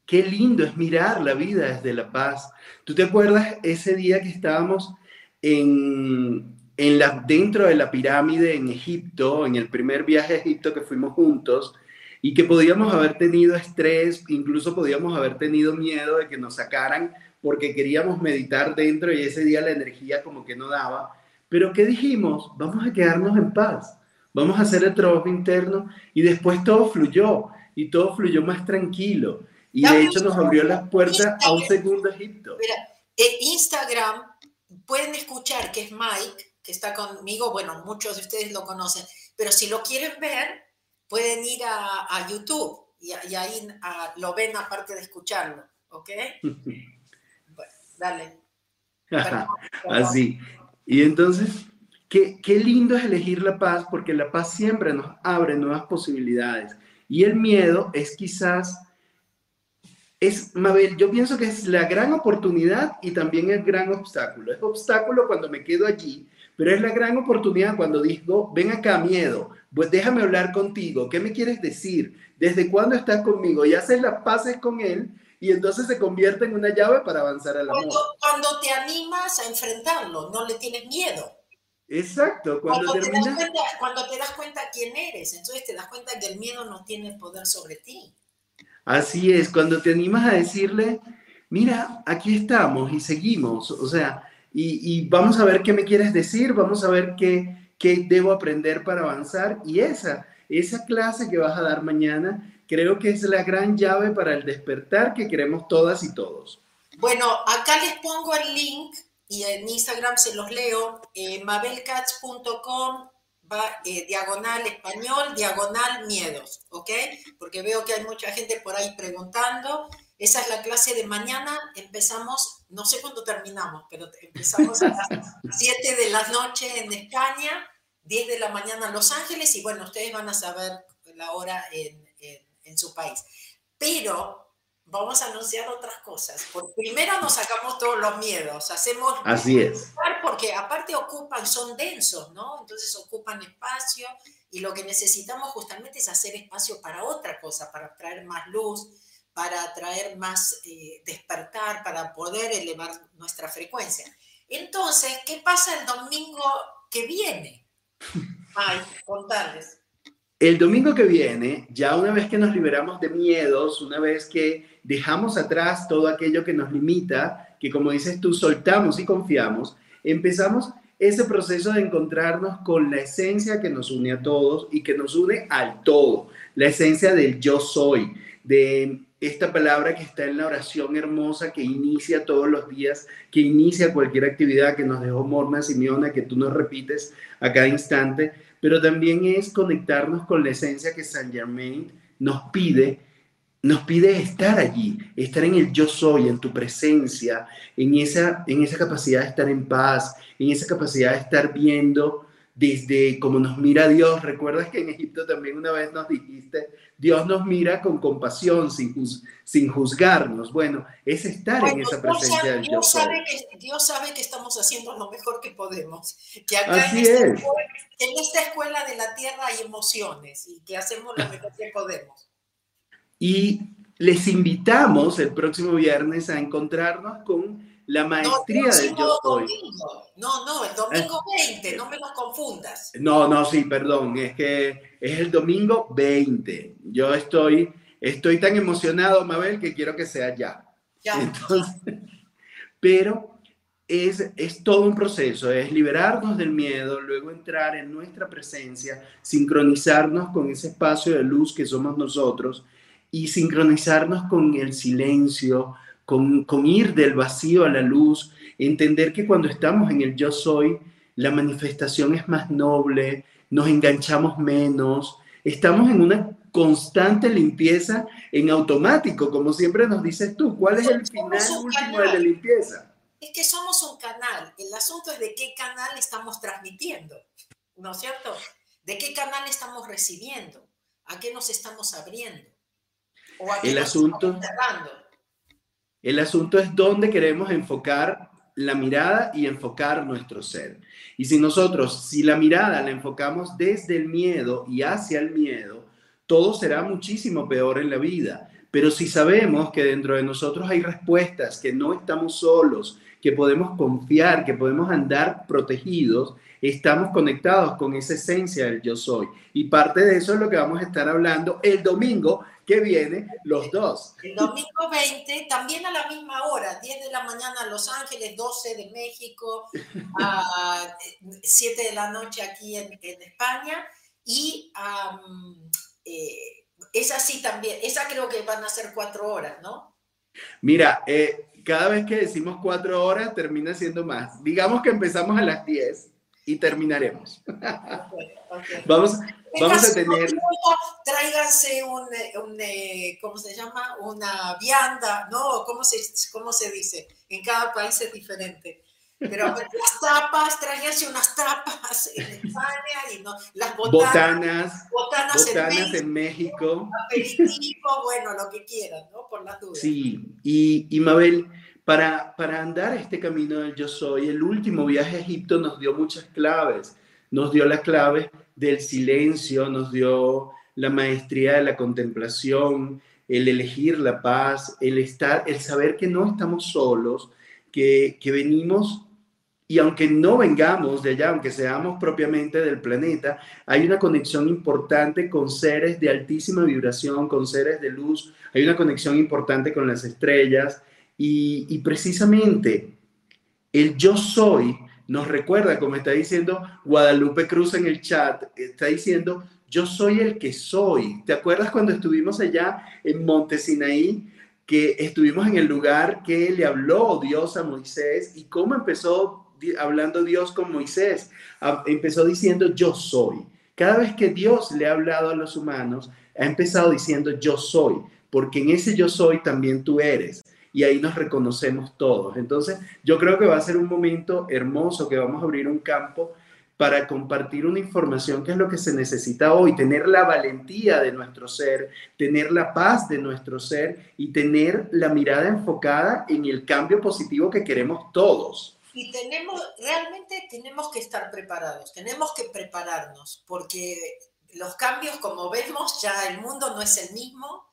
Qué lindo es mirar la vida desde la paz. ¿Tú te acuerdas ese día que estábamos en, en la, dentro de la pirámide en Egipto, en el primer viaje a Egipto que fuimos juntos, y que podíamos haber tenido estrés, incluso podíamos haber tenido miedo de que nos sacaran porque queríamos meditar dentro y ese día la energía como que no daba. Pero ¿qué dijimos? Vamos a quedarnos en paz, vamos a hacer el trabajo interno y después todo fluyó y todo fluyó más tranquilo. Y de hecho nos abrió las puertas a un segundo Egipto. Mira, en Instagram pueden escuchar que es Mike que está conmigo, bueno, muchos de ustedes lo conocen, pero si lo quieren ver, pueden ir a, YouTube y, ahí lo ven aparte de escucharlo, ¿ok? bueno, dale. Así. Y entonces, qué, lindo es elegir la paz, porque la paz siempre nos abre nuevas posibilidades. Y el miedo es quizás es, Mabel, yo pienso que es la gran oportunidad y también el gran obstáculo. Es obstáculo cuando me quedo allí pero es la gran oportunidad cuando digo, ven acá, miedo, pues déjame hablar contigo, ¿qué me quieres decir? ¿Desde cuándo estás conmigo? Y haces las paces con él y entonces se convierte en una llave para avanzar al amor. Cuando, te animas a enfrentarlo, no le tienes miedo. Exacto, cuando, te das cuenta, cuando te das cuenta quién eres, entonces te das cuenta que el miedo no tiene poder sobre ti. Así es, cuando te animas a decirle, mira, aquí estamos y seguimos, o sea, y, vamos a ver qué me quieres decir, vamos a ver qué, qué debo aprender para avanzar. Y esa, esa clase que vas a dar mañana, creo que es la gran llave para el despertar que queremos todas y todos. Bueno, acá les pongo el link y en Instagram se los leo, eh, mabelcats.com eh, diagonal español, diagonal miedos, ¿ok? Porque veo que hay mucha gente por ahí preguntando. Esa es la clase de mañana. Empezamos, no sé cuándo terminamos, pero empezamos a las 7 de la noche en España, 10 de la mañana en Los Ángeles y bueno, ustedes van a saber la hora en, en, su país. Pero vamos a anunciar otras cosas. Por primero nos sacamos todos los miedos, hacemos... Así es. Porque aparte ocupan, son densos, ¿no? Entonces ocupan espacio y lo que necesitamos justamente es hacer espacio para otra cosa, para traer más luz, para atraer más eh, despertar, para poder elevar nuestra frecuencia. Entonces, ¿qué pasa el domingo que viene? Ay, contarles. El domingo que viene, ya una vez que nos liberamos de miedos, una vez que dejamos atrás todo aquello que nos limita, que como dices tú, soltamos y confiamos, empezamos ese proceso de encontrarnos con la esencia que nos une a todos y que nos une al todo, la esencia del yo soy, de esta palabra que está en la oración hermosa que inicia todos los días, que inicia cualquier actividad que nos dejó Morna Simeona, que tú nos repites a cada instante, pero también es conectarnos con la esencia que Saint Germain nos pide, nos pide estar allí, estar en el yo soy, en tu presencia, en esa, en esa capacidad de estar en paz, en esa capacidad de estar viendo desde como nos mira Dios. ¿Recuerdas que en Egipto también una vez nos dijiste, Dios nos mira con compasión, sin, sin juzgarnos? Bueno, es estar en esa presencia del Dios. Sabe que, Dios sabe que estamos haciendo lo mejor que podemos. Que acá en, esta escuela, en esta escuela de la tierra hay emociones y que hacemos lo mejor que podemos. Y les invitamos el próximo viernes a encontrarnos con la maestría del yo soy. No, no, el domingo 20, no me lo confundas. No, no, sí, perdón, es que es el domingo 20. Yo estoy, estoy tan emocionado, Mabel, que quiero que sea ya. Ya. Entonces, pero es, es todo un proceso, es liberarnos del miedo, luego entrar en nuestra presencia, sincronizarnos con ese espacio de luz que somos nosotros y sincronizarnos con el silencio, con, con ir del vacío a la luz, entender que cuando estamos en el yo soy, la manifestación es más noble, nos enganchamos menos, estamos en una constante limpieza en automático, como siempre nos dices tú. ¿Cuál es el final último de la limpieza? Es que somos un canal. El asunto es de qué canal estamos transmitiendo, ¿no es cierto? ¿De qué canal estamos recibiendo? ¿A qué nos estamos abriendo? ¿O a qué el asunto, el asunto es dónde queremos enfocar la mirada y enfocar nuestro ser. Y si nosotros, si la mirada la enfocamos desde el miedo y hacia el miedo, todo será muchísimo peor en la vida. Pero si sabemos que dentro de nosotros hay respuestas, que no estamos solos, que podemos confiar, que podemos andar protegidos, estamos conectados con esa esencia del yo soy. Y parte de eso es lo que vamos a estar hablando el domingo que viene, los dos. El domingo 20, también a la misma hora, 10 de la mañana Los Ángeles, 12 de México, a 7 de la noche aquí en, España. Y eh, esa sí también, esa creo que van a ser cuatro horas, ¿no? Mira, eh, cada vez que decimos cuatro horas termina siendo más. Digamos que empezamos a las 10 y terminaremos. Vamos, vamos a tener... Tráiganse un, un, eh, ¿cómo se llama? Una vianda, ¿no? ¿Cómo se, ¿Cómo se dice? En cada país es diferente. Pero las tapas, tráiganse unas tapas en España y no, las botanas. Botanas, en, México. Aperitivo, bueno, lo que quieran, ¿no? Por la duda. Sí, y, y Mabel, para, para andar este camino del yo soy, el último viaje a Egipto nos dio muchas claves. Nos dio la clave del silencio, nos dio la maestría de la contemplación, el elegir la paz, el estar, el saber que no estamos solos, que, que venimos y aunque no vengamos de allá, aunque seamos propiamente del planeta, hay una conexión importante con seres de altísima vibración, con seres de luz, hay una conexión importante con las estrellas y, precisamente el yo soy nos recuerda, como está diciendo Guadalupe Cruz en el chat, está diciendo, yo soy el que soy. ¿Te acuerdas cuando estuvimos allá en Monte Sinaí? que estuvimos en el lugar que le habló Dios a Moisés y cómo empezó hablando Dios con Moisés. Empezó diciendo yo soy. Cada vez que Dios le ha hablado a los humanos, ha empezado diciendo yo soy, porque en ese yo soy también tú eres. Y ahí nos reconocemos todos. Entonces, yo creo que va a ser un momento hermoso que vamos a abrir un campo para compartir una información que es lo que se necesita hoy, tener la valentía de nuestro ser, tener la paz de nuestro ser y tener la mirada enfocada en el cambio positivo que queremos todos. Y tenemos, realmente tenemos que estar preparados, tenemos que prepararnos, porque los cambios, como vemos, ya el mundo no es el mismo,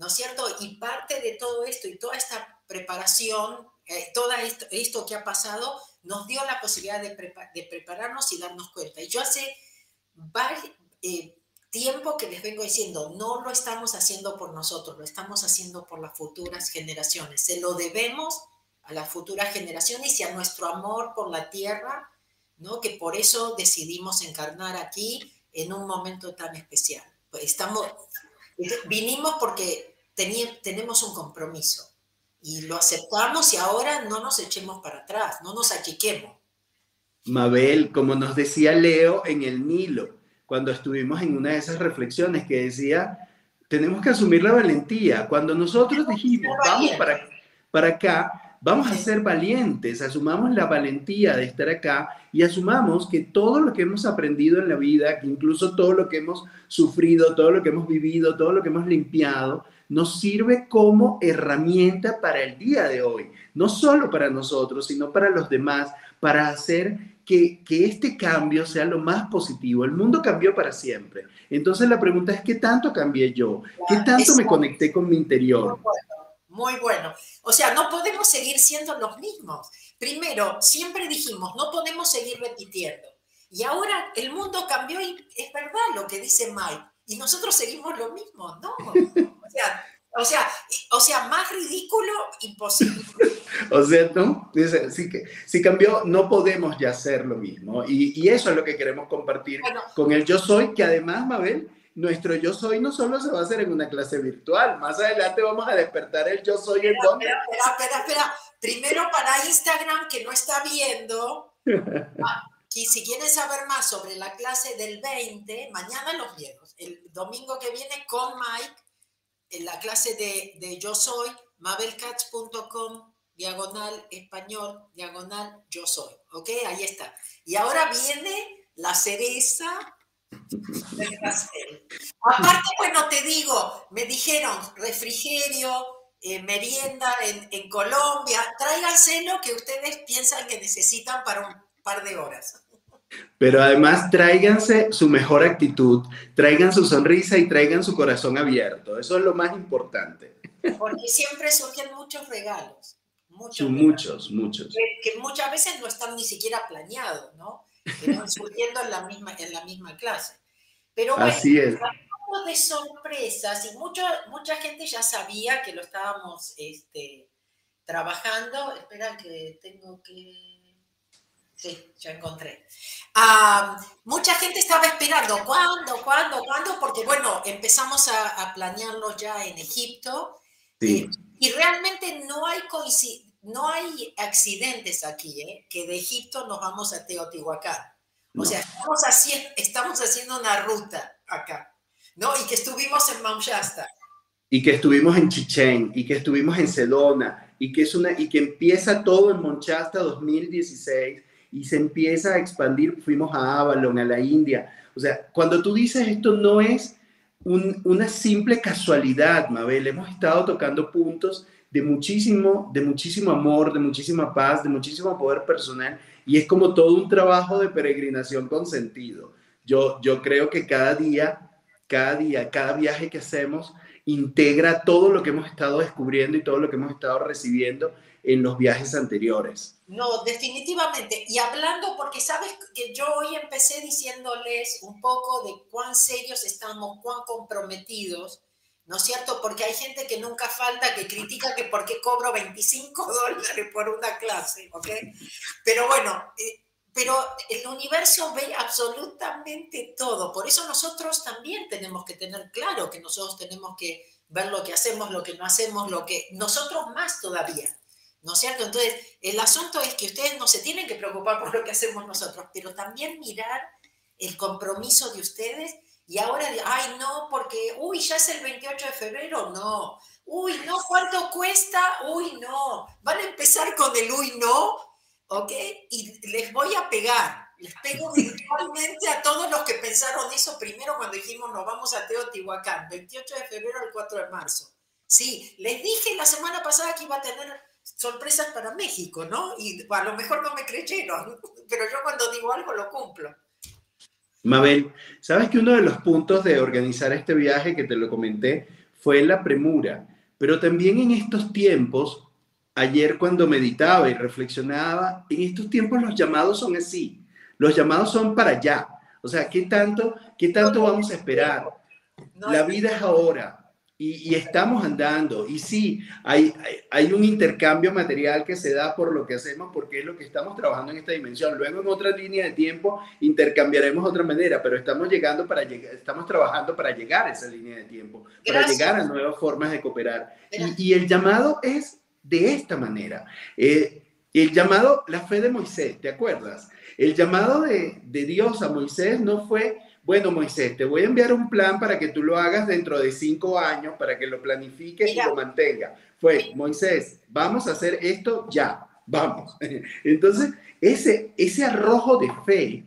¿no es cierto? Y parte de todo esto y toda esta preparación, eh, todo esto, esto, que ha pasado, nos dio la posibilidad de, de prepararnos y darnos cuenta. Y yo hace varios, eh, tiempo que les vengo diciendo, no lo estamos haciendo por nosotros, lo estamos haciendo por las futuras generaciones. Se lo debemos a las futuras generaciones y a nuestro amor por la tierra, ¿no? que por eso decidimos encarnar aquí en un momento tan especial. Pues estamos, vinimos porque tenemos un compromiso y lo aceptamos y ahora no nos echemos para atrás, no nos achiquemos. Mabel, como nos decía Leo en el Nilo, cuando estuvimos en una de esas reflexiones que decía, tenemos que asumir la valentía. Cuando nosotros dijimos, vamos para, para acá, Vamos a ser valientes, asumamos la valentía de estar acá y asumamos que todo lo que hemos aprendido en la vida, que incluso todo lo que hemos sufrido, todo lo que hemos vivido, todo lo que hemos limpiado, nos sirve como herramienta para el día de hoy, no solo para nosotros, sino para los demás, para hacer que, que, este cambio sea lo más positivo. El mundo cambió para siempre. Entonces la pregunta es, ¿qué tanto cambié yo? ¿Qué tanto me conecté con mi interior? muy bueno. O sea, no podemos seguir siendo los mismos. Primero, siempre dijimos, no podemos seguir repitiendo. Y ahora el mundo cambió y es verdad lo que dice Mike. Y nosotros seguimos lo mismo, ¿no? O sea, o sea, o sea, más ridículo, imposible. o sea, ¿no? Dice, sí que, si cambió, no podemos ya hacer lo mismo. Y, y eso es lo que queremos compartir con el yo soy, que además, Mabel, nuestro yo soy no solo se va a hacer en una clase virtual, más adelante vamos a despertar el yo soy en donde. Espera, espera, espera, Primero para Instagram, que no está viendo. Ah, y si quieren saber más sobre la clase del 20, mañana los viernes, el domingo que viene con Mike, en la clase de, de Yo Soy, mabelcats.com, diagonal español, diagonal Yo Soy. ¿Ok? Ahí está. Y ahora viene la cereza del pastel. Aparte, bueno, te digo, me dijeron refrigerio, eh, merienda en, en Colombia, tráiganse lo que ustedes piensan que necesitan para un par de horas. Pero además tráiganse su mejor actitud, traigan su sonrisa y traigan su corazón abierto. Eso es lo más importante. Porque siempre surgen muchos regalos. Muchos, muchos, muchos. Que, muchas veces no están ni siquiera planeados, ¿no? Que van surgiendo en la misma, en la misma clase. Pero bueno, Así es. de sorpresas y mucho, mucha gente ya sabía que lo estábamos este, trabajando. Espera que tengo que Sí, ya encontré. mucha gente estaba esperando, ¿cuándo, cuándo, cuándo? Porque bueno, empezamos a, planearlo ya en Egipto sí. Eh, y realmente no hay, no hay accidentes aquí, ¿eh? que de Egipto nos vamos a Teotihuacán. O sea, estamos, haciendo, estamos haciendo una ruta acá, ¿no? Y que estuvimos en Mount Shasta. Y que estuvimos en Chichén, y que estuvimos en Sedona, y que, es una, y que empieza todo en Mount Shasta 2016 y se empieza a expandir. Fuimos a Avalon, a la India. O sea, cuando tú dices esto no es una simple casualidad, Mabel, hemos estado tocando puntos de muchísimo, de muchísimo amor, de muchísima paz, de muchísimo poder personal y es como todo un trabajo de peregrinación con sentido. Yo, yo creo que cada día, cada día, cada viaje que hacemos integra todo lo que hemos estado descubriendo y todo lo que hemos estado recibiendo en los viajes anteriores. No, definitivamente. Y hablando, porque sabes que yo hoy empecé diciéndoles un poco de cuán serios estamos, cuán comprometidos, ¿no es cierto? Porque hay gente que nunca falta, que critica que por qué cobro 25 dólares por una clase, ¿ok? Pero bueno, eh, pero el universo ve absolutamente todo. Por eso nosotros también tenemos que tener claro que nosotros tenemos que ver lo que hacemos, lo que no hacemos, lo que nosotros más todavía. ¿No es cierto? Entonces, el asunto es que ustedes no se tienen que preocupar por lo que hacemos nosotros, pero también mirar el compromiso de ustedes y ahora, ay, no, porque, uy, ya es el 28 de febrero, no. Uy, no, ¿cuánto cuesta? Uy, no. Van a empezar con el uy, no, ¿ok? Y les voy a pegar. Les pego virtualmente a todos los que pensaron eso primero cuando dijimos nos vamos a Teotihuacán, 28 de febrero al 4 de marzo. Sí, les dije la semana pasada que iba a tener sorpresas para México, ¿no? Y a lo mejor no me creyeron, pero yo cuando digo algo lo cumplo. Mabel, sabes que uno de los puntos de organizar este viaje que te lo comenté fue la premura, pero también en estos tiempos, ayer cuando meditaba y reflexionaba, en estos tiempos los llamados son así, los llamados son para allá. O sea, ¿qué tanto, qué tanto vamos a esperar? La vida es ahora, y, estamos andando. Y sí, hay, hay, un intercambio material que se da por lo que hacemos, porque es lo que estamos trabajando en esta dimensión. Luego en otra línea de tiempo intercambiaremos otra manera, pero estamos llegando para llegar, estamos trabajando para llegar a esa línea de tiempo, para llegar a nuevas formas de cooperar. Y, el llamado es de esta manera. Eh, el llamado, la fe de Moisés, ¿te acuerdas? El llamado de, de Dios a Moisés no fue bueno, Moisés, te voy a enviar un plan para que tú lo hagas dentro de cinco años, para que lo planifiques y lo mantenga. Fue, Moisés, vamos a hacer esto ya, vamos. Entonces, ese, ese arrojo de fe,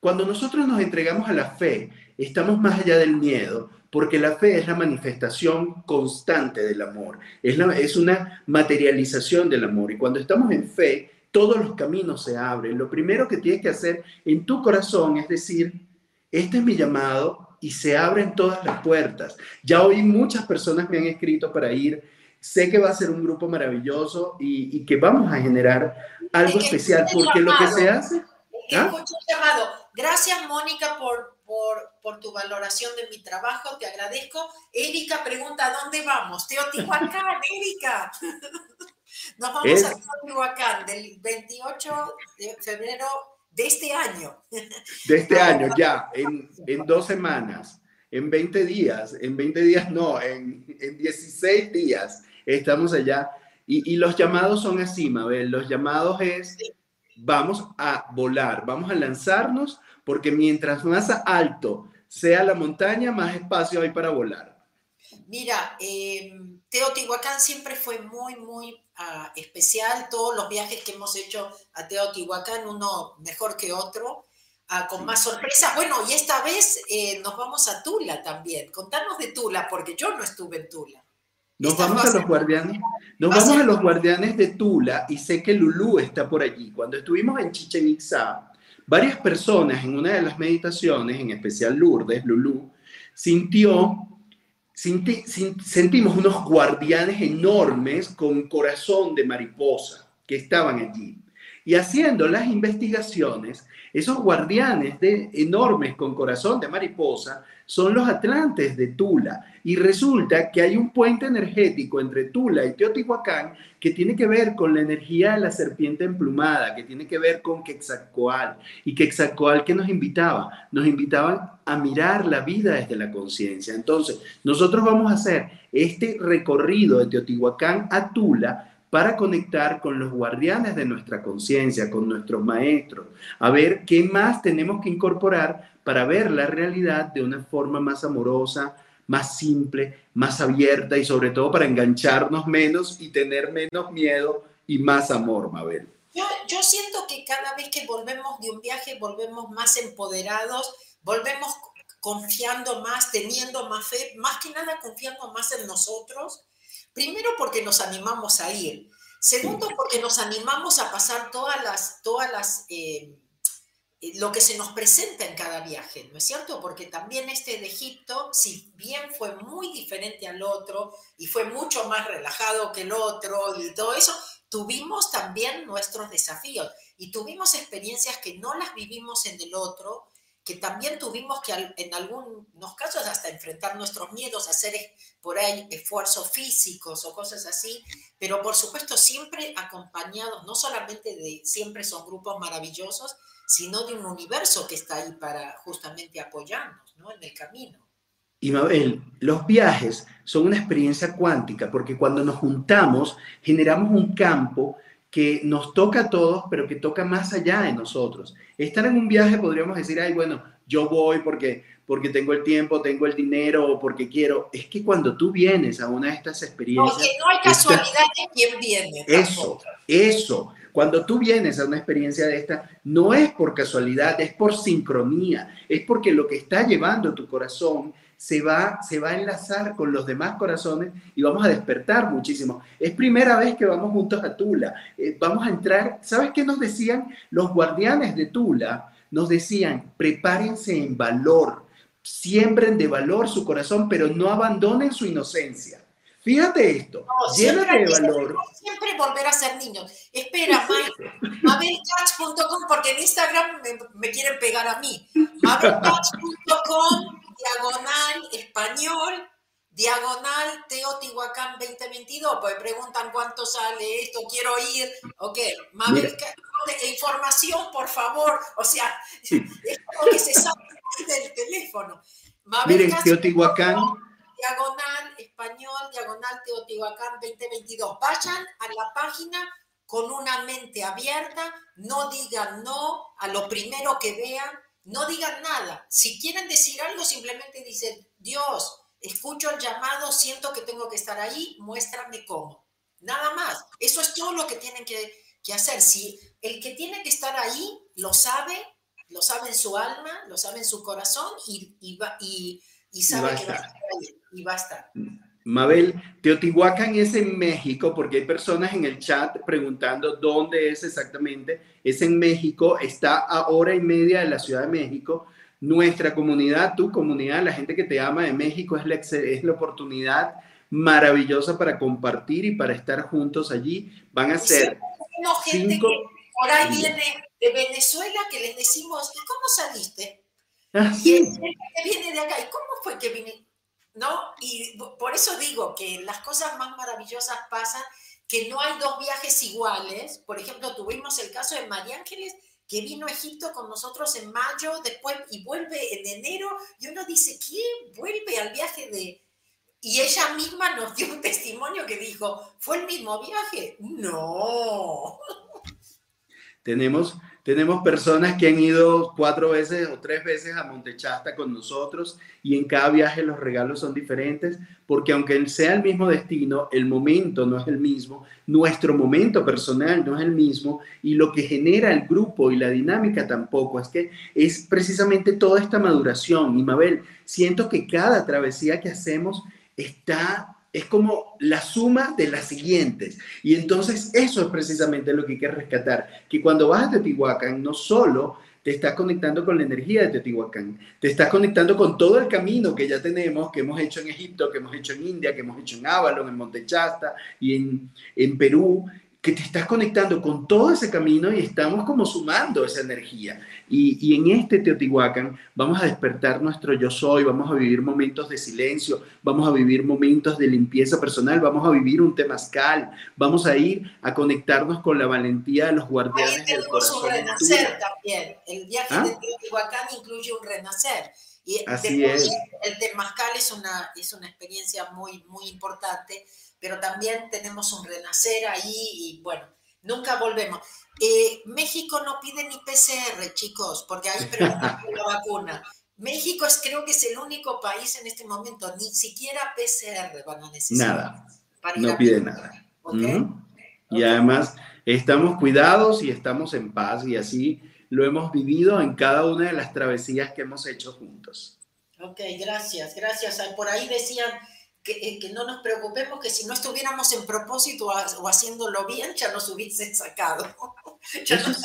cuando nosotros nos entregamos a la fe, estamos más allá del miedo, porque la fe es la manifestación constante del amor, es, es una materialización del amor. Y cuando estamos en fe, todos los caminos se abren. Lo primero que tienes que hacer en tu corazón es decir, este es mi llamado y se abren todas las puertas. Ya hoy muchas personas me han escrito para ir sé que va a ser un grupo maravilloso y, que vamos a generar algo especial, porque lo que se hace... ¿ah? llamado. Gracias, Mónica, por, por, por, tu valoración de mi trabajo, te agradezco. Erika pregunta, ¿dónde vamos? Teotihuacán, Erika. Nos vamos a Teotihuacán del 28 de febrero de este año. De este año, ya, en, en dos semanas, en 20 días, en 20 días no, en, en 16 días estamos allá. Y, y, los llamados son así, Mabel, los llamados es, vamos a volar, vamos a lanzarnos, porque mientras más alto sea la montaña, más espacio hay para volar. Mira, eh, Teotihuacán siempre fue muy, muy uh, especial. Todos los viajes que hemos hecho a Teotihuacán, uno mejor que otro, uh, con más sorpresas. Bueno, y esta vez eh, nos vamos a Tula también. Contanos de Tula, porque yo no estuve en Tula. Nos vamos a los guardianes, nos vamos a los guardianes de Tula y sé que Lulú está por allí. Cuando estuvimos en Chichen Itza, varias personas en una de las meditaciones, en especial Lourdes, Lulú, sintió sentimos unos guardianes enormes con corazón de mariposa que estaban allí. Y haciendo las investigaciones, esos guardianes de, enormes con corazón de mariposa son los atlantes de Tula. Y resulta que hay un puente energético entre Tula y Teotihuacán que tiene que ver con la energía de la serpiente emplumada, que tiene que ver con Quetzalcoatl. Y Quetzalcoatl que nos invitaba, nos invitaban a mirar la vida desde la conciencia. Entonces, nosotros vamos a hacer este recorrido de Teotihuacán a Tula para conectar con los guardianes de nuestra conciencia, con nuestros maestros, a ver qué más tenemos que incorporar para ver la realidad de una forma más amorosa, más simple, más abierta y sobre todo para engancharnos menos y tener menos miedo y más amor, Mabel. Yo, yo siento que cada vez que volvemos de un viaje volvemos más empoderados, volvemos confiando más, teniendo más fe, más que nada confiando más en nosotros Primero porque nos animamos a ir. Segundo porque nos animamos a pasar todas las, todas las, eh, eh, lo que se nos presenta en cada viaje, ¿no es cierto? Porque también este de Egipto, si bien fue muy diferente al otro y fue mucho más relajado que el otro y todo eso, tuvimos también nuestros desafíos y tuvimos experiencias que no las vivimos en el otro que también tuvimos que en algunos casos hasta enfrentar nuestros miedos, hacer por ahí esfuerzos físicos o cosas así, pero por supuesto siempre acompañados, no solamente de, siempre son grupos maravillosos, sino de un universo que está ahí para justamente apoyarnos ¿no? en el camino. Y Mabel, los viajes son una experiencia cuántica porque cuando nos juntamos generamos un campo que nos toca a todos, pero que toca más allá de nosotros. Estar en un viaje podríamos decir, ay, bueno, yo voy porque, porque tengo el tiempo, tengo el dinero o porque quiero. Es que cuando tú vienes a una de estas experiencias... Porque no hay casualidad de quién viene. Eso, eso. Cuando tú vienes a una experiencia de esta, no es por casualidad, es por sincronía, es porque lo que está llevando tu corazón se va, se va a enlazar con los demás corazones y vamos a despertar muchísimo. Es primera vez que vamos juntos a Tula. Eh, vamos a entrar, ¿sabes qué nos decían? Los guardianes de Tula nos decían, prepárense en valor, siembren de valor su corazón, pero no abandonen su inocencia. Fíjate esto, llena de valor. Siempre volver a ser niños. Espera, mabelcatch.com, porque en Instagram me, me, quieren pegar a mí. mabelcatch.com diagonal español, diagonal Teotihuacán 2022, pues preguntan cuánto sale esto, quiero ir, ok, Mabel, información, por favor, o sea, es lo que se sabe del teléfono. Mabel Miren, Teotihuacán. Diagonal español, diagonal Teotihuacán 2022. Vayan a la página con una mente abierta, no digan no a lo primero que vean, no digan nada. Si quieren decir algo, simplemente dicen, Dios, escucho el llamado, siento que tengo que estar ahí, muéstrame cómo. Nada más. Eso es todo lo que tienen que, hacer. Si el que tiene que estar ahí lo sabe, lo sabe en su alma, lo sabe en su corazón y, y, y, sabe que va a estar ahí y va a estar. Mabel, Teotihuacán es en México, porque hay personas en el chat preguntando dónde es exactamente. Es en México, está a hora y media de la Ciudad de México. Nuestra comunidad, tu comunidad, la gente que te ama de México, es la, es la oportunidad maravillosa para compartir y para estar juntos allí. Van a ser gente cinco... por ahí viene de Venezuela que les decimos, ¿y cómo saliste? Ah, y el que viene de acá, ¿y cómo fue que vine? ¿No? Y por eso digo que las cosas más maravillosas pasan, que no hay dos viajes iguales. Por ejemplo, tuvimos el caso de María Ángeles, que vino a Egipto con nosotros en mayo, después y vuelve en enero, y uno dice, ¿quién vuelve al viaje de...? Y ella misma nos dio un testimonio que dijo, ¿fue el mismo viaje? No. Tenemos tenemos personas que han ido cuatro veces o tres veces a Montechasta con nosotros y en cada viaje los regalos son diferentes porque aunque sea el mismo destino, el momento no es el mismo, nuestro momento personal no es el mismo y lo que genera el grupo y la dinámica tampoco. Es que es precisamente toda esta maduración. Y Mabel, siento que cada travesía que hacemos está es como la suma de las siguientes. Y entonces eso es precisamente lo que hay que rescatar, que cuando vas a Teotihuacán no solo te estás conectando con la energía de Teotihuacán, te estás conectando con todo el camino que ya tenemos, que hemos hecho en Egipto, que hemos hecho en India, que hemos hecho en Avalon, en Montechasta y en, en Perú, que te estás conectando con todo ese camino y estamos como sumando esa energía. Y, y, en este Teotihuacán vamos a despertar nuestro yo soy, vamos a vivir momentos de silencio, vamos a vivir momentos de limpieza personal, vamos a vivir un temazcal, vamos a ir a conectarnos con la valentía de los guardianes Ahí del corazón. un renacer también. El viaje ¿Ah? de Teotihuacán incluye un renacer. Y Así es. El temazcal es una, es una experiencia muy, muy importante pero también tenemos un renacer ahí y bueno, nunca volvemos. Eh, México no pide ni PCR, chicos, porque ahí preguntan por la vacuna. México es, creo que es el único país en este momento, ni siquiera PCR van a necesitar. Nada, no pide nada. Y además estamos cuidados y estamos en paz y así lo hemos vivido en cada una de las travesías que hemos hecho juntos. Ok, gracias, gracias. Por ahí decían, eh, que, no nos preocupemos, que si no estuviéramos en propósito o haciéndolo bien, ya nos hubiesen sacado. ya nos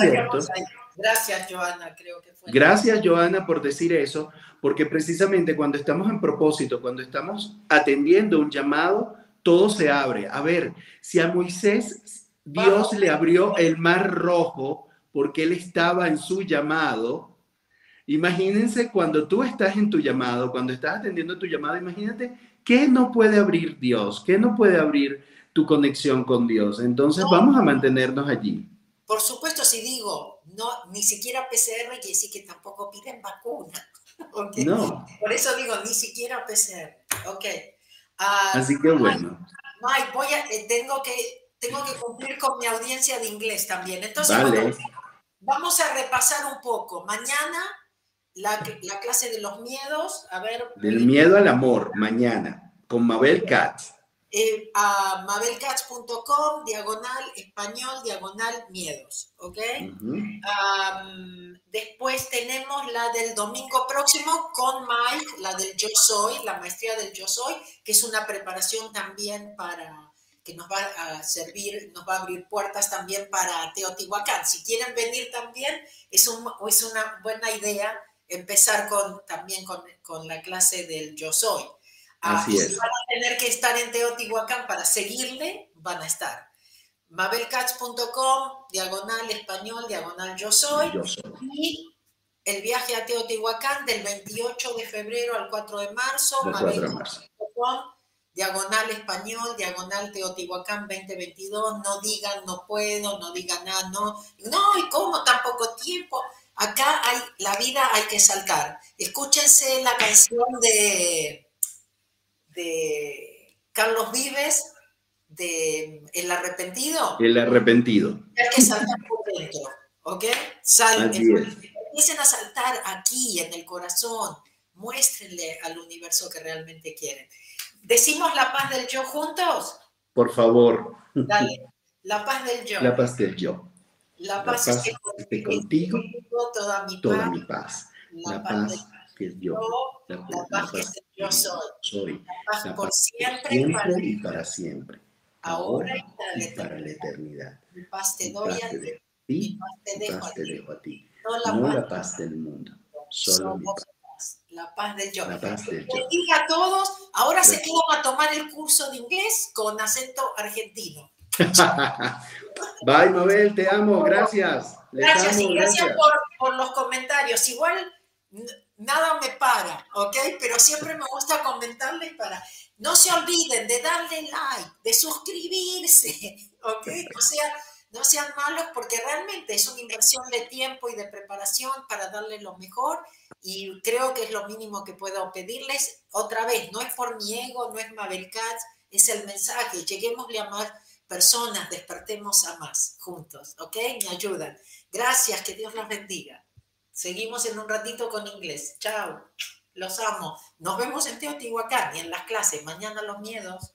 Gracias, Joana, creo que fue. Gracias, Joana, por decir eso, porque precisamente cuando estamos en propósito, cuando estamos atendiendo un llamado, todo se abre. A ver, si a Moisés Dios le abrió el mar rojo porque él estaba en su llamado, imagínense cuando tú estás en tu llamado, cuando estás atendiendo tu llamado, imagínate ¿Qué no puede abrir Dios? ¿Qué no puede abrir tu conexión con Dios? Entonces vamos a mantenernos allí. Por supuesto, si digo, no, ni siquiera PCR quiere decir que tampoco piden vacuna. No. Por eso digo, ni siquiera PCR. Ok. Ah, Así que bueno. Mike, voy a, eh, tengo, que, tengo que cumplir con mi audiencia de inglés también. Entonces, vamos a repasar un poco. Mañana la, clase de los miedos, a ver. Del miedo al amor, mañana, con Mabel Katz. Eh, a mabelcatz.com, diagonal español, diagonal miedos, ¿ok? después tenemos la del domingo próximo con Mike, la del yo soy, la maestría del yo soy, que es una preparación también para que nos va a servir, nos va a abrir puertas también para Teotihuacán. Si quieren venir también, es, un, es una buena idea empezar con, también con, la clase del yo soy. Ah, Así Si van a tener que estar en Teotihuacán para seguirle, van a estar. mabelcats.com, diagonal español, diagonal yo soy, Y el viaje a Teotihuacán del 28 de febrero al 4 de marzo, mabelcats.com, diagonal español, diagonal Teotihuacán 2022. No digan no puedo, no digan nada, no. No, ¿y cómo? Tan poco tiempo. Acá hay, la vida hay que saltar. Escúchense la canción de, de Carlos Vives, de El Arrepentido. El Arrepentido. Hay que saltar por dentro, ¿ok? empiecen a saltar aquí, en el corazón. Muéstrenle al universo que realmente quieren. ¿Decimos la paz del yo juntos? Por favor. Dale. La paz del yo. La paz del yo. La paz, esté, contigo, toda mi toda paz. Mi paz. La, paz, que es yo. La, paz que yo soy. soy. La paz por siempre, y para siempre. Ahora y para, la eternidad. Mi paz te doy a ti. Mi paz te dejo, a ti. No la, paz, del mundo. Solo mi paz. La paz del yo. La paz del yo. Bendiga a todos. Ahora se quedan a tomar el curso de inglés con acento argentino. Bye, Mabel, te amo, gracias. Gracias amo, y gracias gracias. por, por los comentarios. Igual nada me para, ¿ok? Pero siempre me gusta comentarles para... No se olviden de darle like, de suscribirse, ¿ok? O sea, no sean malos porque realmente es una inversión de tiempo y de preparación para darles lo mejor y creo que es lo mínimo que puedo pedirles. Otra vez, no es por mi ego, no es Mabel Katz, es el mensaje. Lleguémosle a más personas, despertemos a más juntos, ¿ok? Me ayudan. Gracias, que Dios los bendiga. Seguimos en un ratito con inglés. Chao. Los amo. Nos vemos en Teotihuacán y en las clases. Mañana los miedos.